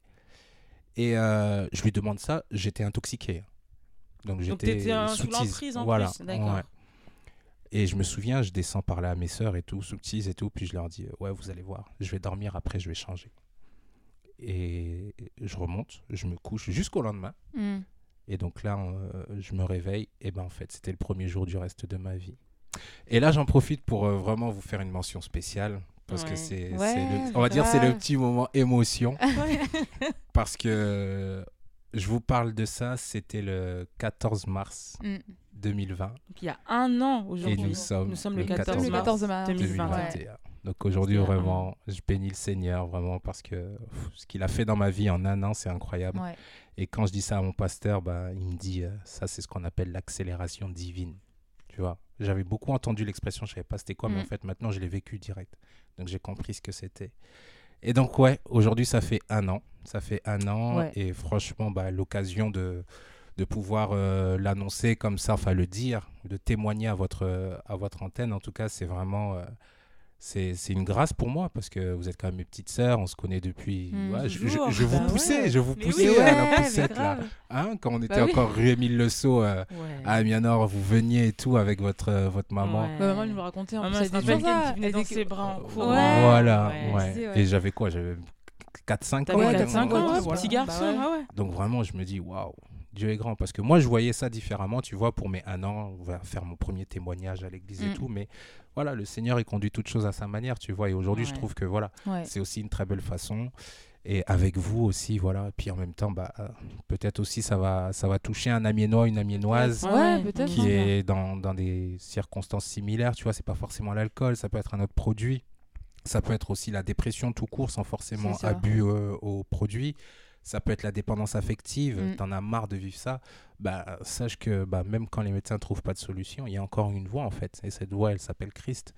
Et euh, je lui demande ça, j'étais intoxiqué. Donc j'étais sous l'emprise en voilà. plus, d'accord. Et je me souviens, je descends parler à mes sœurs et tout, sous et tout, puis je leur dis, ouais, vous allez voir, je vais dormir, après je vais changer. Et je remonte, je me couche jusqu'au lendemain. Hmm. Et donc là, euh, je me réveille, et ben en fait, c'était le premier jour du reste de ma vie. Et là, j'en profite pour euh, vraiment vous faire une mention spéciale. Parce que c'est, on va dire, c'est le petit moment émotion. [LAUGHS] parce que je vous parle de ça, c'était le 14 mars 2020. Mm. Donc, il y a un an aujourd'hui. Et nous sommes, nous sommes le 14, mars, 2021. Donc aujourd'hui, vraiment, je bénis le Seigneur, vraiment, parce que ce qu'il a fait dans ma vie en un an, c'est incroyable. Et quand je dis ça à mon pasteur, bah, il me dit, euh, ça, c'est ce qu'on appelle l'accélération divine. Tu vois j'avais beaucoup entendu l'expression, je savais pas c'était quoi, mais en mm. fait maintenant je l'ai vécu direct. Donc j'ai compris ce que c'était. Et donc ouais, aujourd'hui ça fait un an. Ça fait un an et franchement, bah, l'occasion de, de pouvoir euh, l'annoncer comme ça, enfin le dire, de témoigner à votre, à votre antenne, en tout cas c'est vraiment... Euh, c'est une grâce pour moi parce que vous êtes quand même mes petites sœurs, on se connaît depuis. Mmh, je, je, vous bah poussais, je vous poussais à la poussette là. Hein, quand on était bah encore rue Émile Le Sceau euh, à Amiens-Nord, vous veniez et tout avec votre, euh, votre maman. Ouais. maman, elle me racontait en plus, elle venait dans ses bras en Voilà, ouais. Et j'avais quoi J'avais 4-5 ans. 4-5 ans, petit garçon. Donc vraiment, je me dis, waouh, Dieu est grand. Parce que moi, je voyais ça différemment, tu vois, pour mes un an, on va faire mon premier témoignage à l'église et Mm. tout. Mais voilà, le Seigneur, il conduit toutes choses à sa manière, tu vois. Et aujourd'hui, je trouve que voilà, Ouais. c'est aussi une très belle façon. Et avec vous aussi, voilà. Puis en même temps, bah, euh, peut-être aussi, ça va, ça va toucher un amiénois, une amiénoise Ouais, qui est dans, dans des circonstances similaires, tu vois, c'est pas forcément l'alcool, ça peut être un autre produit, ça peut être aussi la dépression tout court sans forcément abus euh, au produit, ça peut être la dépendance affective, Mm. t'en as marre de vivre ça, bah sache que bah, même quand les médecins trouvent pas de solution, il y a encore une voie en fait, et cette voie elle s'appelle Christ.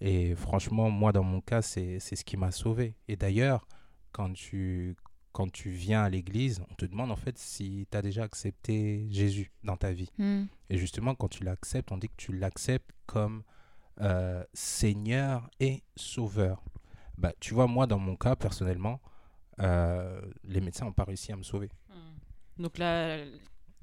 Et franchement, moi dans mon cas, c'est ce qui m'a sauvé. Et d'ailleurs, quand tu, quand tu viens à l'église, on te demande en fait si tu as déjà accepté Jésus dans ta vie. Mm. Et justement, quand tu l'acceptes, on dit que tu l'acceptes comme euh, Seigneur et Sauveur. Bah, tu vois, moi, dans mon cas, personnellement, les médecins n'ont pas réussi à me sauver. Mm. Donc là,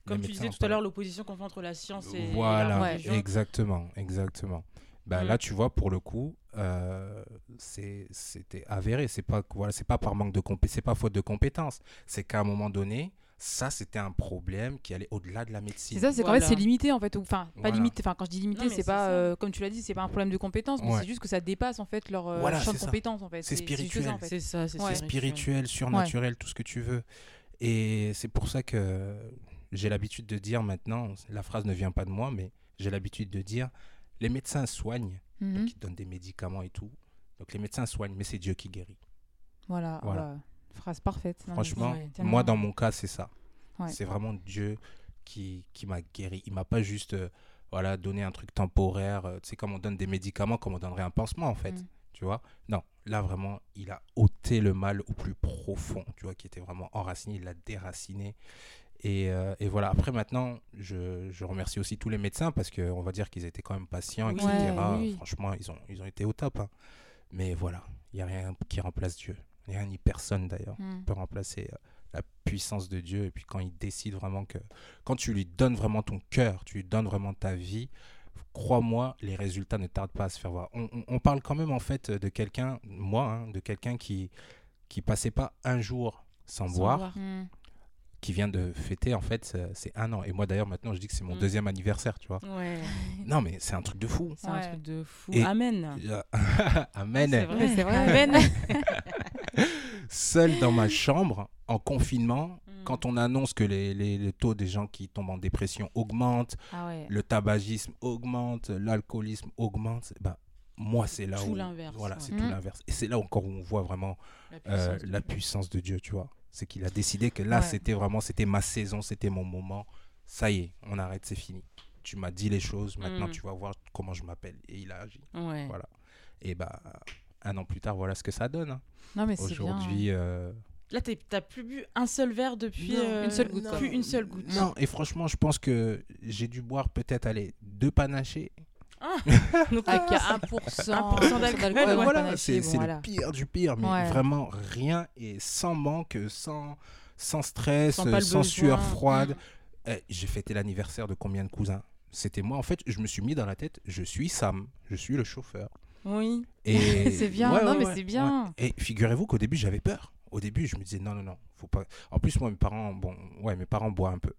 comme Les tu disais tout à l'heure, l'opposition qu'on fait entre la science et Voilà, la religion. exactement, exactement. Bah, Mm. Là, tu vois, pour le coup, euh, c'était avéré. C'est pas, voilà, c'est pas par manque de compé- c'est pas faute de compétences. C'est qu'à un moment donné, ça, c'était un problème qui allait au-delà de la médecine. C'est ça, c'est qu'en Voilà. fait c'est limité en fait. Enfin, pas Voilà. limité. Enfin, quand je dis limité, c'est pas euh, comme tu l'as dit, c'est pas un problème de compétence, mais c'est juste que ça dépasse en fait leur euh, Voilà, champ de ça. compétences en fait. C'est spirituel. en fait. C'est ça, c'est Ouais. C'est spirituel, surnaturel, tout ce que tu veux. Et c'est pour ça que j'ai l'habitude de dire maintenant, la phrase ne vient pas de moi, mais j'ai l'habitude de dire, les médecins soignent, Mhm. donc ils te donnent des médicaments et tout. Donc les médecins soignent, mais c'est Dieu qui guérit. Voilà, Voilà. Phrase parfaite. Mais Franchement, moi dans mon cas, c'est ça. Ouais. C'est vraiment Dieu qui, qui m'a guéri. Il m'a pas juste euh, voilà, donné un truc temporaire. euh, Tu sais, comme on donne des médicaments, comme on donnerait un pansement, en fait. Mm. Tu vois Non, là, vraiment, il a ôté le mal au plus profond, tu vois, qui était vraiment enraciné. Il l'a déraciné. Et, euh, et voilà, après maintenant, je, je remercie aussi tous les médecins parce qu'on va dire qu'ils étaient quand même patients, Oui. etc. Ouais, oui, oui. Franchement, ils ont, ils ont été au top. hein. Mais voilà, il n'y a rien qui remplace Dieu. Rien ni personne d'ailleurs Mm. peut remplacer euh, la puissance de Dieu. Et puis quand il décide vraiment que... Quand tu lui donnes vraiment ton cœur, tu lui donnes vraiment ta vie, crois-moi, les résultats ne tardent pas à se faire voir. On, on- on parle quand même en fait de quelqu'un, moi, hein, de quelqu'un qui qui passait pas un jour sans, Sans boire, boire. Mm. qui vient de fêter en fait euh, c'est un an. Et moi d'ailleurs maintenant je dis que c'est mon Mm. deuxième anniversaire, tu vois. Ouais, [LAUGHS] Non mais c'est un truc de fou. c'est un truc de fou. Et- Amen. [LAUGHS] Amen. C'est vrai. C'est vrai. Amen. [LAUGHS] Seul dans ma [LAUGHS] chambre, en confinement, Mm. quand on annonce que les, les- le taux des gens qui tombent en dépression augmente, Ah ouais. le tabagisme augmente, l'alcoolisme augmente, bah, moi, c'est là Tout où. l'inverse, Voilà, ouais. c'est Mm. tout l'inverse. Et c'est là encore où on voit vraiment La euh, puissance de la Dieu. puissance de Dieu, tu vois. C'est qu'il a décidé que là, Ouais. c'était vraiment, c'était ma saison, c'était mon moment. Ça y est, on arrête, c'est fini. Tu m'as dit les choses, maintenant Mm. tu vas voir comment je m'appelle. Et il a agi. Voilà. Et bah, un an plus tard, voilà ce que ça donne. hein. Non mais. Aujourd'hui, euh, Là, t'as plus bu un seul verre depuis. Non, euh, Une seule goutte, quoi. Plus une seule goutte. Non, et franchement, je pense que j'ai dû boire peut-être, allez, deux panachés. [LAUGHS] Donc, Avec ah, 1%, 1% d'alcool, ouais, voilà, c'est bon, c'est voilà. le pire du pire, mais Ouais. vraiment rien et sans manque, sans, sans stress, Sans sueur froide. Mm. Eh, j'ai fêté l'anniversaire de combien de cousins? C'était moi, en fait, je me suis mis dans la tête, je suis Sam, je suis le chauffeur. Oui. Et [LAUGHS] C'est bien, Ouais, non, ouais, mais ouais, c'est bien. Et figurez-vous qu'au début, j'avais peur. Au début, je me disais non, non, non, faut pas. En plus, moi, mes parents, bon, ouais, mes parents boivent un peu.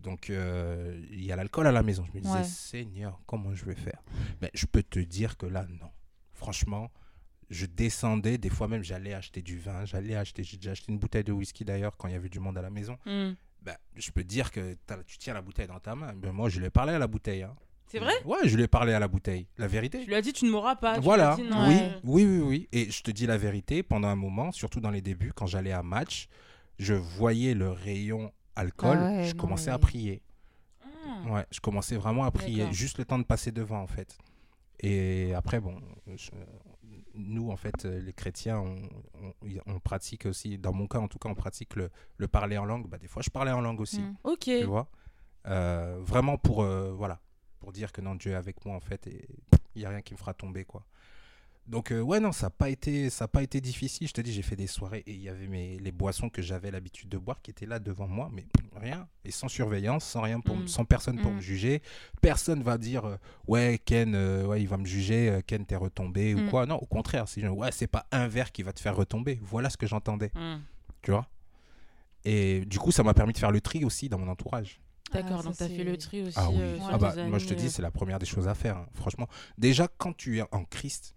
Donc, euh, il y a l'alcool à la maison. Je me disais. Seigneur, comment je vais faire? Mais je peux te dire que là, non. Franchement, je descendais. Des fois même, j'allais acheter du vin. J'allais acheter. J'ai déjà acheté une bouteille de whisky d'ailleurs quand il y avait du monde à la maison. Mm. Ben, je peux te dire que tu tiens la bouteille dans ta main. Ben, moi, je lui ai parlé à la bouteille. hein. C'est vrai Ouais, je lui ai parlé à la bouteille. La vérité. Tu lui as dit, tu ne mourras pas. tu Voilà, lui as dit, non, oui, euh, oui, oui, oui. Et je te dis la vérité, pendant un moment, surtout dans les débuts, quand j'allais à match, je voyais le rayon alcool, Ah ouais, je non, commençais à mais- prier. ah. Ouais, je commençais vraiment à prier, D'accord. juste le temps de passer devant, en fait. Et après, bon, je- nous, en fait, euh, les chrétiens, on, on- on pratique aussi, dans mon cas, en tout cas, on pratique le, le parler en langue. Bah, des fois, je parlais en langue aussi Mm. Ok. tu vois. Euh, vraiment pour, euh, voilà, pour dire que non, Dieu est avec moi en fait et il n'y a rien qui me fera tomber quoi. Donc euh, ouais non, ça n'a pas été ça a pas été difficile. Je te dis, j'ai fait des soirées et il y avait mes, les boissons que j'avais l'habitude de boire qui étaient là devant moi, mais rien et sans surveillance, sans rien pour, Mm. sans personne pour Mm. me juger. Personne va dire euh, ouais Ken, euh, ouais il va me juger, Ken t'es retombé ou Mm. quoi. Non, au contraire, c'est ouais c'est pas un verre qui va te faire retomber. Voilà ce que j'entendais tu vois? Et du coup, ça m'a permis de faire le tri aussi dans mon entourage. D'accord, Ah, donc ça, tu as fait le tri aussi. Ah oui, euh, ah bah, moi je te dis, c'est la première des choses à faire. hein. Franchement, déjà quand tu es en Christ,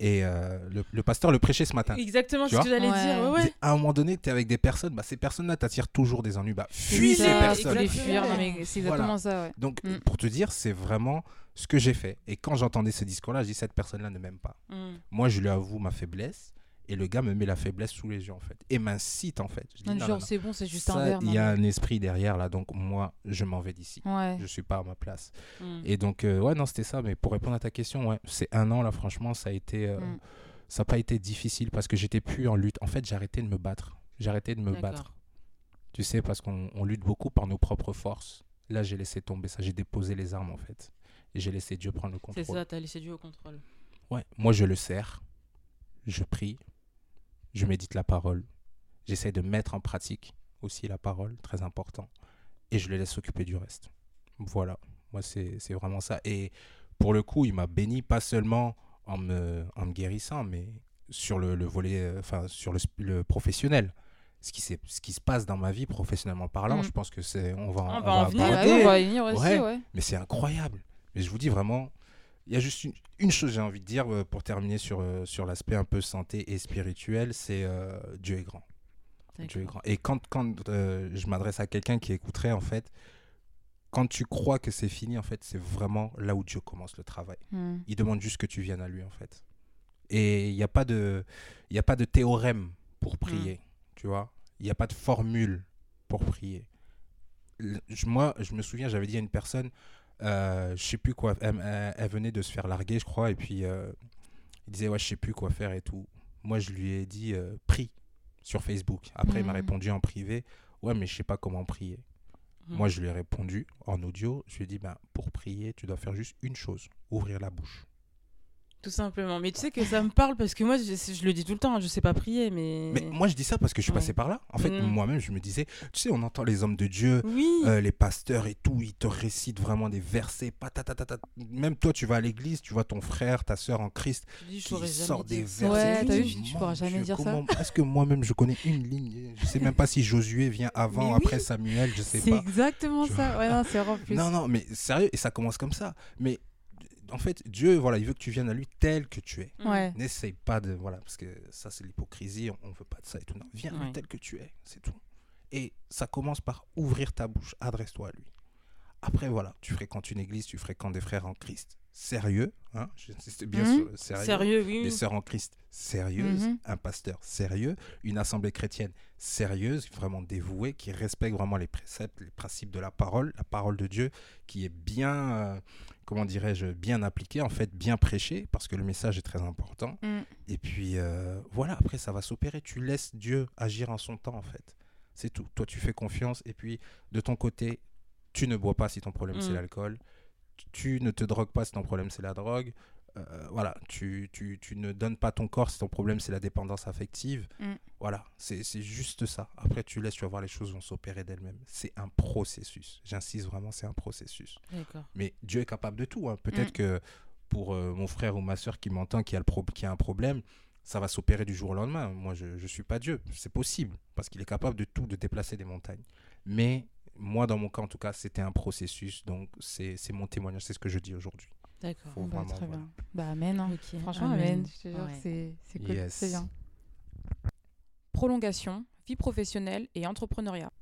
et euh, le, le pasteur le prêchait ce matin. Exactement ce que j'allais Ouais. dire. Ouais, ouais. À un moment donné, tu es avec des personnes, bah, ces personnes-là t'attirent toujours des ennuis. Bah, fuis ces ça, personnes. Exactement. fuir. C'est Voilà. exactement ça, ouais. Donc, Mm. pour te dire, c'est vraiment ce que j'ai fait. Et quand j'entendais ce discours-là, je dis cette personne-là ne m'aime pas. Mm. Moi, je lui avoue ma faiblesse. Et le gars me met la faiblesse sous les yeux, en fait. Et m'incite, en fait. Je dis, Non, genre, c'est bon, c'est juste Ça, un verre. Il y a un esprit derrière, là. Donc, moi, je m'en vais d'ici. Ouais. Je suis pas à ma place. Mm. Et donc, euh, ouais, non, c'était ça. Mais pour répondre à ta question, ouais, c'est un an, là, franchement, ça a été. euh, Mm. Ça n'a pas été difficile parce que j'étais plus en lutte. En fait, j'ai arrêté de me battre. J'ai arrêté de me battre. Tu sais, parce qu'on on lutte beaucoup par nos propres forces. Là, j'ai laissé tomber ça. J'ai déposé les armes, en fait. Et j'ai laissé Dieu prendre le C'est contrôle. ça, t'as laissé Dieu au contrôle. Ouais, moi je le sers, je prie, je médite la parole, j'essaie de mettre en pratique aussi la parole, très important, et je le laisse s'occuper du reste. Voilà, moi c'est vraiment ça. Et pour le coup, il m'a béni pas seulement en me, en me guérissant, mais sur le, le volet, euh, enfin sur le, professionnel. Ce qui, s'est- ce qui se passe dans ma vie professionnellement parlant, Mm. je pense que c'est on va, On on va en venir, Ouais, on va venir aussi, Ouais. ouais. Mais c'est incroyable. Mais je vous dis vraiment, il y a juste une, une chose j'ai envie de dire euh, pour terminer sur, euh, sur l'aspect un peu santé et spirituel, c'est euh, Dieu est grand. Dieu est grand. Et quand, quand euh, je m'adresse à quelqu'un qui écouterait, en fait, quand tu crois que c'est fini, en fait, c'est vraiment là où Dieu commence le travail. Mm. Il demande juste que tu viennes à lui, en fait. Et il n'y a, pas de- y a pas de théorème pour prier, tu vois. Il n'y a pas de formule pour prier. Le- moi, je me souviens, j'avais dit à une personne, je sais plus quoi, elle, elle- elle venait de se faire larguer, je crois, et puis euh, il disait, ouais, je sais plus quoi faire et tout. Moi, je lui ai dit, euh, prie sur Facebook. Après, il m'a Mhm. répondu en privé, ouais, mais je sais pas comment prier. Mm. Moi, je lui ai répondu en audio, je lui ai dit, ben, pour prier, tu dois faire juste une chose, ouvrir la bouche. Tout simplement. Mais tu sais que ça me parle parce que moi, je, je le dis tout le temps, hein, je sais pas prier, mais. Mais moi, je dis ça parce que je suis Ouais. passé par là. En fait, Mm. moi-même, je me disais, tu sais, on entend les hommes de Dieu, Oui. euh, les pasteurs et tout, ils te récitent vraiment des versets. patatatata. Même toi, tu vas à l'église, tu vois ton frère, ta soeur en Christ qui sort des versets. Ouais, t'as vu, tu mon pourras jamais Dieu, dire ça. Est-ce que moi-même, je connais une ligne? Je sais même pas si Josué vient avant, oui. après Samuel, je sais C'est pas. exactement Tu ça. Ouais, non, c'est vraiment plus. Non, non, mais sérieux, et ça commence comme ça. Mais en fait, Dieu, voilà, il veut que tu viennes à lui tel que tu es. Mm. Ouais. N'essaye pas de. Voilà, parce que ça, c'est l'hypocrisie, on, on veut pas de ça et tout. Non, viens à lui Ouais. tel que tu es, c'est tout. Et ça commence par ouvrir ta bouche, adresse-toi à lui. Après, voilà, tu fréquentes une église, tu fréquentes des frères en Christ. Sérieux, hein, j'insiste bien Mhm. sur le sérieux. Sérieux, oui. Des sœurs en Christ sérieuses, Mhm. un pasteur sérieux, une assemblée chrétienne sérieuse, vraiment dévouée, qui respecte vraiment les préceptes, les principes de la parole, la parole de Dieu, qui est bien, euh, comment dirais-je, bien appliquée, en fait, bien prêchée, parce que le message est très important. Mm. Et puis, euh, voilà, après, ça va s'opérer. Tu laisses Dieu agir en son temps, en fait. C'est tout. Toi, tu fais confiance, et puis, de ton côté, tu ne bois pas si ton problème, c'est Mm. l'alcool. Tu ne te drogues pas si ton problème, c'est la drogue. Euh, voilà, tu, tu, tu ne donnes pas ton corps si ton problème c'est la dépendance affective. Mm. Voilà, c'est juste ça. Après, tu laisses, tu vas voir, les choses vont s'opérer d'elles-mêmes. C'est un processus. J'insiste vraiment, c'est un processus. Mais Dieu est capable de tout. hein. Peut-être Mm. que pour euh, mon frère ou ma soeur qui m'entend, qui, a le pro- qui a un problème, ça va s'opérer du jour au lendemain. Moi, je ne suis pas Dieu. C'est possible, parce qu'il est capable de tout, de déplacer des montagnes. Mais moi, dans mon cas, en tout cas, c'était un processus. Donc, c'est c'est mon témoignage, c'est ce que je dis aujourd'hui. D'accord. Bah, vraiment, très voilà. bien. Bah, amen. hein. Franchement, amen. amen. Je te jure, Ouais. que c'est c'est cool. Yes. C'est bien. Prolongation, vie professionnelle et entrepreneuriat.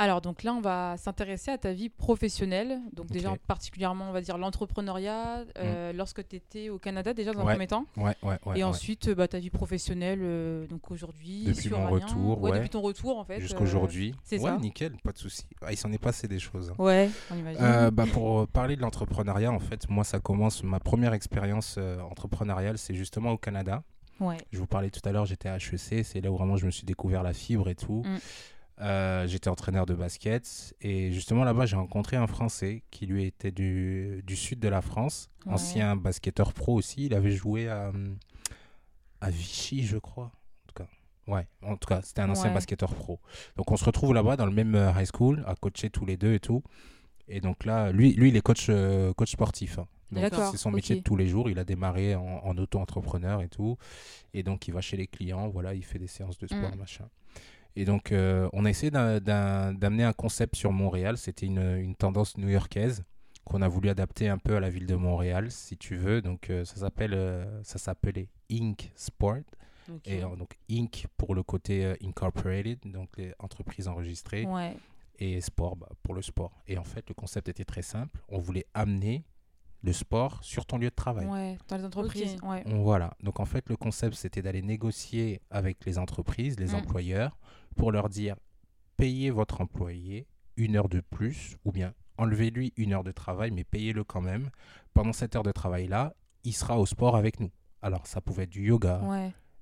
Alors, donc là, on va s'intéresser à ta vie professionnelle. Donc, déjà, particulièrement, on va dire l'entrepreneuriat, euh, lorsque tu étais au Canada, déjà, dans un premier temps. Ouais, ouais, ouais. et ensuite, euh, bah, ta vie professionnelle, euh, donc aujourd'hui. Depuis mon Amiens. retour, ouais. Depuis ton retour, en fait. Jusqu'à euh, aujourd'hui. c'est ouais, ça. nickel, pas de souci. Ah, il s'en est passé des choses. hein. Ouais, on imagine. Bah, pour parler de l'entrepreneuriat, en fait, moi, ça commence. Ma première expérience entrepreneuriale, c'est justement au Canada. ouais. Je vous parlais tout à l'heure, j'étais à HEC, c'est là où vraiment je me suis découvert la fibre et tout. Mm. Euh, j'étais entraîneur de basket et justement là-bas j'ai rencontré un Français qui lui était du, du sud de la France, Ouais. ancien basketteur pro aussi. Il avait joué à, à Vichy, je crois. En tout cas, ouais, en tout cas c'était un ancien Ouais. basketteur pro. Donc on se retrouve là-bas dans le même euh, high school, à coacher tous les deux et tout. Et donc là, lui, lui il est coach, euh, coach sportif. hein. Donc, C'est son métier de tous les jours. Il a démarré en, en auto-entrepreneur et tout. Et donc, il va chez les clients. Voilà, il fait des séances de sport, Mm. machin. Et donc, euh, on a essayé d'amener un concept sur Montréal. C'était une, une, tendance new-yorkaise qu'on a voulu adapter un peu à la ville de Montréal, si tu veux. Donc, euh, ça s'appelle, euh, ça s'appelait Inc. Sport. Et donc, Inc. pour le côté incorporated, donc les entreprises enregistrées. Et sport bah, pour le sport. Et en fait, le concept était très simple. On voulait amener le sport sur ton lieu de travail. Ouais, dans les entreprises. Ouais. Voilà. Donc en fait, le concept, c'était d'aller négocier avec les entreprises, les mm. employeurs, pour leur dire payez votre employé une heure de plus, ou bien enlevez-lui une heure de travail, mais payez-le quand même. Pendant cette heure de travail-là, il sera au sport avec nous. Alors ça pouvait être du yoga,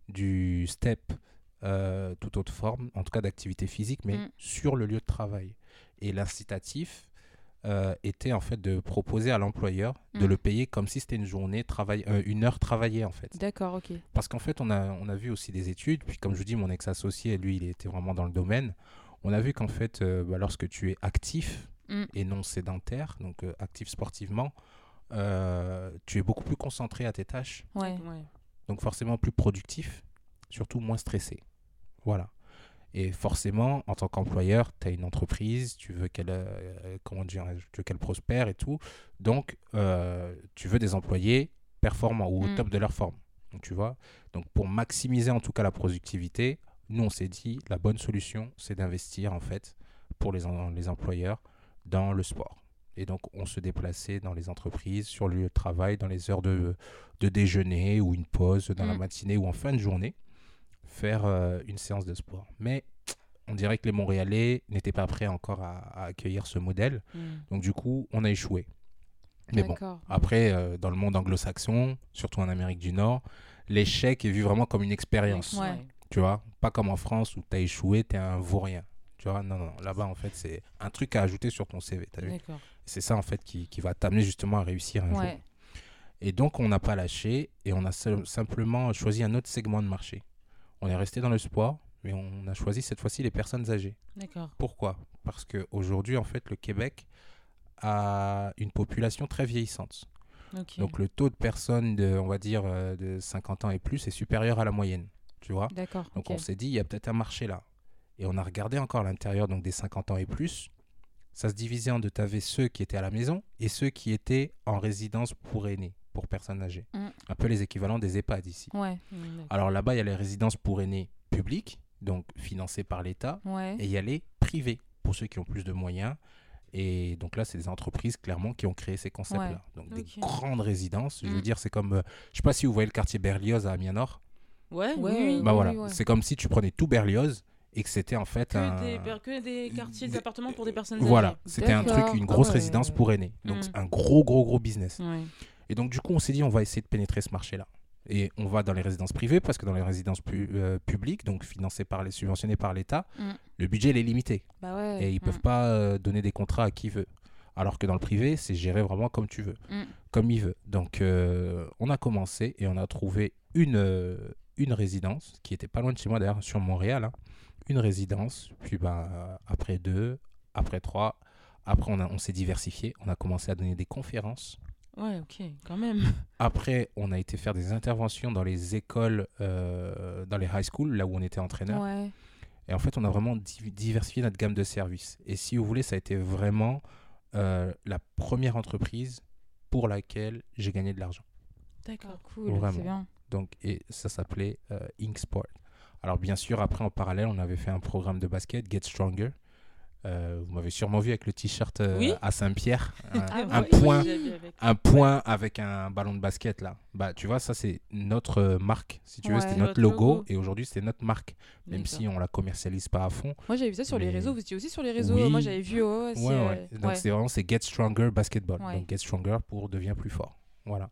du step, euh, toute autre forme, en tout cas d'activité physique, mais mm. sur le lieu de travail. Et l'incitatif, euh, était en fait de proposer à l'employeur de mm. le payer comme si c'était une journée travail, euh, une heure travaillée en fait. D'accord, ok. Parce qu'en fait on a on a vu aussi des études, puis comme je vous dis mon ex associé lui il était vraiment dans le domaine, on a vu qu'en fait euh, bah, lorsque tu es actif mm. et non sédentaire, donc actif sportivement, tu es beaucoup plus concentré à tes tâches. Ouais. Donc forcément plus productif, surtout moins stressé. Voilà. Et forcément, en tant qu'employeur, tu as une entreprise, tu veux qu'elle euh, qu'elle prospère et tout. Donc, euh, tu veux des employés performants ou au mm. top de leur forme. Donc, tu vois. Donc, pour maximiser en tout cas la productivité, nous, on s'est dit, la bonne solution, c'est d'investir en fait pour les, les employeurs dans le sport. Et donc, on se déplaçait dans les entreprises, sur le lieu de travail, dans les heures de, de déjeuner ou une pause dans la mm. matinée ou en fin de journée faire euh, une séance de sport. Mais on dirait que les Montréalais n'étaient pas prêts encore à, accueillir ce modèle. Hmm. Donc du coup, on a échoué. Mais bon, après, euh, dans le monde anglo-saxon, surtout en Amérique du Nord, l'échec est vu vraiment comme une expérience. Tu vois, pas comme en France où tu as échoué, tu es un vaurien. Tu vois, non, non, là-bas, en fait, c'est un truc à ajouter sur ton CV. C'est ça, en fait, qui, qui va t'amener justement à réussir un jour. Et donc, on n'a pas lâché et on a simplement choisi un autre segment de marché. On est resté dans le sport, mais on a choisi cette fois-ci les personnes âgées. D'accord. Pourquoi? Parce qu'aujourd'hui, en fait, le Québec a une population très vieillissante. Donc le taux de personnes de, on va dire, euh, de 50 ans et plus est supérieur à la moyenne. Tu vois? D'accord. Donc on s'est dit, il y a peut-être un marché là. Et on a regardé encore l'intérieur donc des 50 ans et plus. Ça se divisait en deux. Tu avais ceux qui étaient à la maison et ceux qui étaient en résidence pour aînés pour personnes âgées. Mm. Un peu les équivalents des EHPAD ici. Ouais. Alors là-bas, il y a les résidences pour aînés publiques, donc financées par l'État, et il y a les privées, pour ceux qui ont plus de moyens. Et donc là, c'est des entreprises clairement qui ont créé ces concepts-là. Donc des grandes résidences. Je veux mm. dire, c'est comme, euh, je sais pas si vous voyez le quartier Berlioz à Amiens-Nord. Ouais, oui. Bah voilà, c'est comme si tu prenais tout Berlioz et que c'était en fait que, un... des, que des quartiers, des appartements pour des personnes âgées. Voilà, c'était un truc, une grosse ah résidence pour aînés. Donc mm. un gros, gros, gros business. Et donc, du coup, on s'est dit, on va essayer de pénétrer ce marché-là. Et on va dans les résidences privées parce que dans les résidences euh, publiques, donc financées par les subventionnées par l'État, mm. le budget est limité. Bah et ils ne peuvent mm. pas euh, donner des contrats à qui veut. Alors que dans le privé, c'est géré vraiment comme tu veux, mm. comme il veut. Donc euh, on a commencé et on a trouvé une, une résidence qui était pas loin de chez moi d'ailleurs, sur Montréal. Hein. Une résidence, puis ben, après deux, après trois, après on, on s'est diversifié, on a commencé à donner des conférences Ouais, ok, quand même. Après, on a été faire des interventions dans les écoles, euh, dans les high schools, là où on était entraîneur. Ouais. Et en fait, on a vraiment diversifié notre gamme de services. Et si vous voulez, ça a été vraiment euh, la première entreprise pour laquelle j'ai gagné de l'argent. D'accord, cool, c'est bien. Donc, et ça s'appelait euh, Inksport. Alors, bien sûr, après, en parallèle, on avait fait un programme de basket, Get Stronger, euh, vous m'avez sûrement vu avec le t-shirt euh, à Saint-Pierre, un, ah point, un point avec un ballon de basket là. Bah, tu vois, ça c'est notre euh, marque, si tu veux, c'était notre, logo, et aujourd'hui c'est notre marque, même si on la commercialise pas à fond. Moi j'avais vu ça sur les réseaux, vous étiez aussi sur les réseaux. Moi j'avais vu. Oh, Donc c'est vraiment c'est Get Stronger Basketball. Donc Get Stronger pour devient plus fort. Voilà.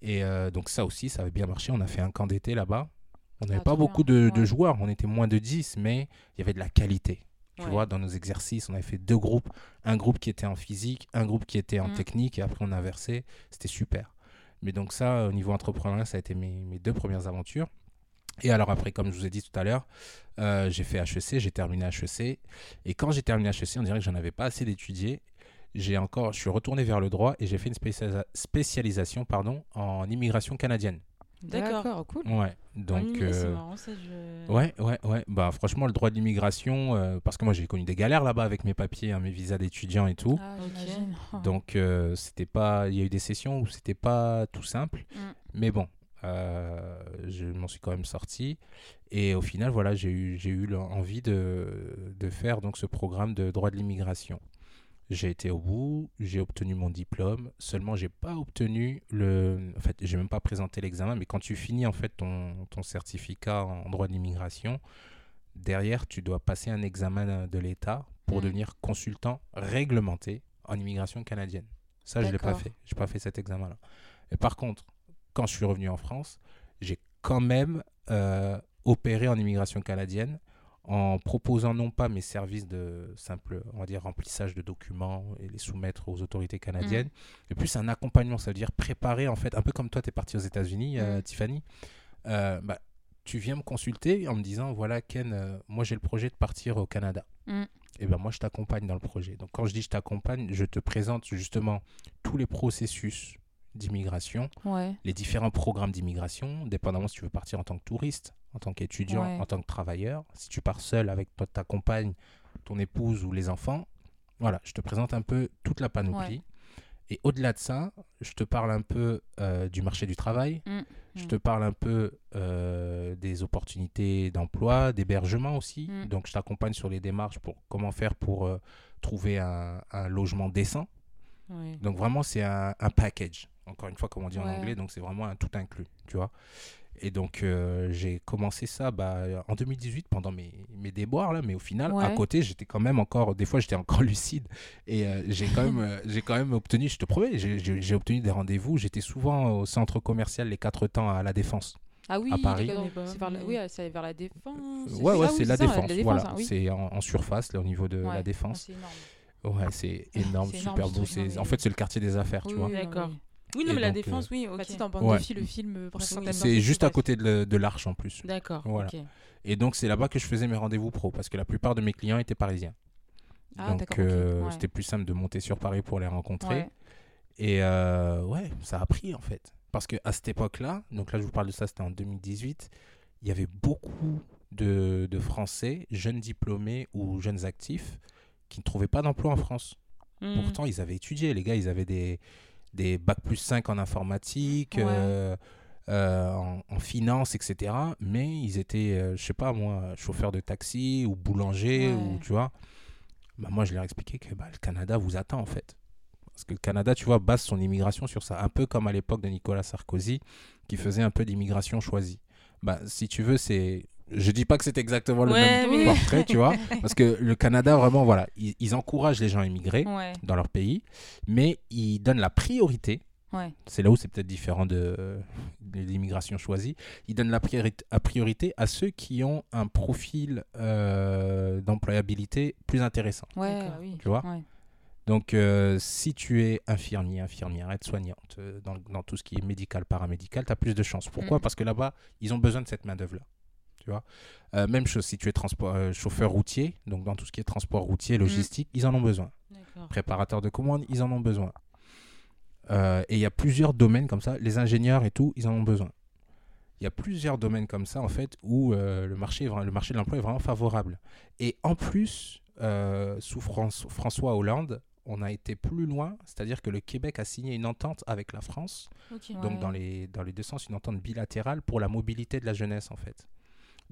Et donc ça aussi, ça avait bien marché. On a fait un camp d'été là-bas. On n'avait ah, pas beaucoup de, de joueurs, on était moins de 10, mais il y avait de la qualité. Tu vois, dans nos exercices, on avait fait deux groupes. Un groupe qui était en physique, un groupe qui était en mm. technique, et après on a versé. C'était super. Mais donc ça, au niveau entrepreneurial, ça a été mes, mes, deux premières aventures. Et alors après, comme je vous ai dit tout à l'heure, euh, j'ai fait HEC, j'ai terminé HEC. Et quand j'ai terminé HEC, on dirait que j'en avais pas assez d'étudier. J'ai encore, je suis retourné vers le droit et j'ai fait une spécialisation pardon, en immigration canadienne. D'accord, cool. Ouais, donc. marrant ça. Je... Ouais, ouais, ouais. Bah, franchement, le droit de l'immigration, parce que moi j'ai connu des galères là-bas avec mes papiers, hein, mes visas d'étudiant et tout. Ah, [LAUGHS] donc, c'était pas. Il y a eu des sessions où c'était pas tout simple. Mm. Mais bon, euh, je m'en suis quand même sorti. Et au final, voilà, j'ai eu, j'ai eu envie de, de, faire donc ce programme de droit de l'immigration. J'ai été au bout, j'ai obtenu mon diplôme. Seulement, j'ai pas obtenu le. En fait, j'ai même pas présenté l'examen. Mais quand tu finis en fait ton, ton certificat en droit de l'immigration, derrière, tu dois passer un examen de l'État pour mmh. devenir consultant réglementé en immigration canadienne. Ça, je l'ai pas fait. J'ai pas fait cet examen-là. Et par contre, quand je suis revenu en France, j'ai quand même euh, opéré en immigration canadienne en proposant non pas mes services de simple, on va dire, remplissage de documents et les soumettre aux autorités canadiennes, mm. mais plus un accompagnement, ça veut dire préparer, en fait, un peu comme toi, tu es parti aux États-Unis, euh, mm. Tiffany. Euh, bah, tu viens me consulter en me disant, voilà, Ken, moi j'ai le projet de partir au Canada. Mm. Et ben moi, je t'accompagne dans le projet. Donc quand je dis je t'accompagne, je te présente justement tous les processus d'immigration, les différents programmes d'immigration, dépendamment si tu veux partir en tant que touriste, en tant qu'étudiant, en tant que travailleur. Si tu pars seul avec toi, ta compagne, ton épouse ou les enfants, voilà, je te présente un peu toute la panoplie. Et au-delà de ça, je te parle un peu euh, du marché du travail, mmh, je mmh. te parle un peu euh, des opportunités d'emploi, d'hébergement aussi. Mmh. Donc, je t'accompagne sur les démarches pour comment faire pour euh, trouver un, logement décent. Donc, vraiment, c'est un, un, package encore une fois, comme on dit en anglais, donc c'est vraiment un tout inclus, tu vois. Et donc, euh, j'ai commencé ça bah, en 2018 pendant mes, mes déboires, là, mais au final, à côté, j'étais quand même encore, des fois, j'étais encore [LAUGHS] lucide. Et euh, j'ai quand, même, euh, j'ai quand même obtenu, je te promets, j'ai obtenu des rendez-vous. J'étais souvent au centre commercial Les Quatre Temps à La Défense. Ah oui, à Paris. C'est vers, oui, vers la défense. Ouais, ouais, c'est la, défense. Voilà, c'est en, surface, là, au niveau de la défense. C'est énorme. Ouais, c'est énorme, super beau. En fait, c'est le quartier des affaires, tu vois. D'accord. Oui, non, mais la défense, oui. ok. Bah, bande le film. Euh, c'est juste à côté de, de l'Arche en plus. D'accord. Voilà. Et donc, c'est là-bas que je faisais mes rendez-vous pro parce que la plupart de mes clients étaient parisiens. Ah, donc, euh, c'était plus simple de monter sur Paris pour les rencontrer. Et euh, ouais, ça a pris en fait. Parce qu'à cette époque-là, donc là, je vous parle de ça, c'était en 2018, il y avait beaucoup de, de Français, jeunes diplômés ou jeunes actifs, qui ne trouvaient pas d'emploi en France. Hmm. Pourtant, ils avaient étudié. Les gars, ils avaient des, des bac plus 5 en informatique, euh, euh, en, finance, etc. Mais ils étaient, euh, je sais pas moi, chauffeurs de taxi ou boulanger, ou tu vois. Bah, moi, je leur ai expliqué que bah, le Canada vous attend en fait. Parce que le Canada, tu vois, base son immigration sur ça. Un peu comme à l'époque de Nicolas Sarkozy, qui faisait un peu d'immigration choisie. Bah, si tu veux, c'est je dis pas que c'est exactement le même portrait, tu vois, [LAUGHS] parce que le Canada, vraiment, voilà, ils, encouragent les gens à immigrer dans leur pays, mais ils donnent la priorité. C'est là où c'est peut-être différent de, l'immigration choisie. Ils donnent la priorité, à, priorité à ceux qui ont un profil euh, d'employabilité plus intéressant. oui. Tu vois donc, euh, si tu es infirmier, infirmière, aide-soignante, euh, dans, dans, tout ce qui est médical, paramédical, tu as plus de chances. Pourquoi? Mm. Parce que là-bas, ils ont besoin de cette main-d'œuvre-là. Tu vois euh, même chose si tu es transport, euh, chauffeur routier, donc dans tout ce qui est transport routier, mm. logistique, ils en ont besoin. Préparateur de commandes, ils en ont besoin. Euh, et il y a plusieurs domaines comme ça, les ingénieurs et tout, ils en ont besoin. Il y a plusieurs domaines comme ça, en fait, où le, marché, le marché de l'emploi est vraiment favorable. Et en plus, sous François Hollande, on a été plus loin, c'est-à-dire que le Québec a signé une entente avec la France, donc dans, les, dans les deux sens, une entente bilatérale pour la mobilité de la jeunesse, en fait.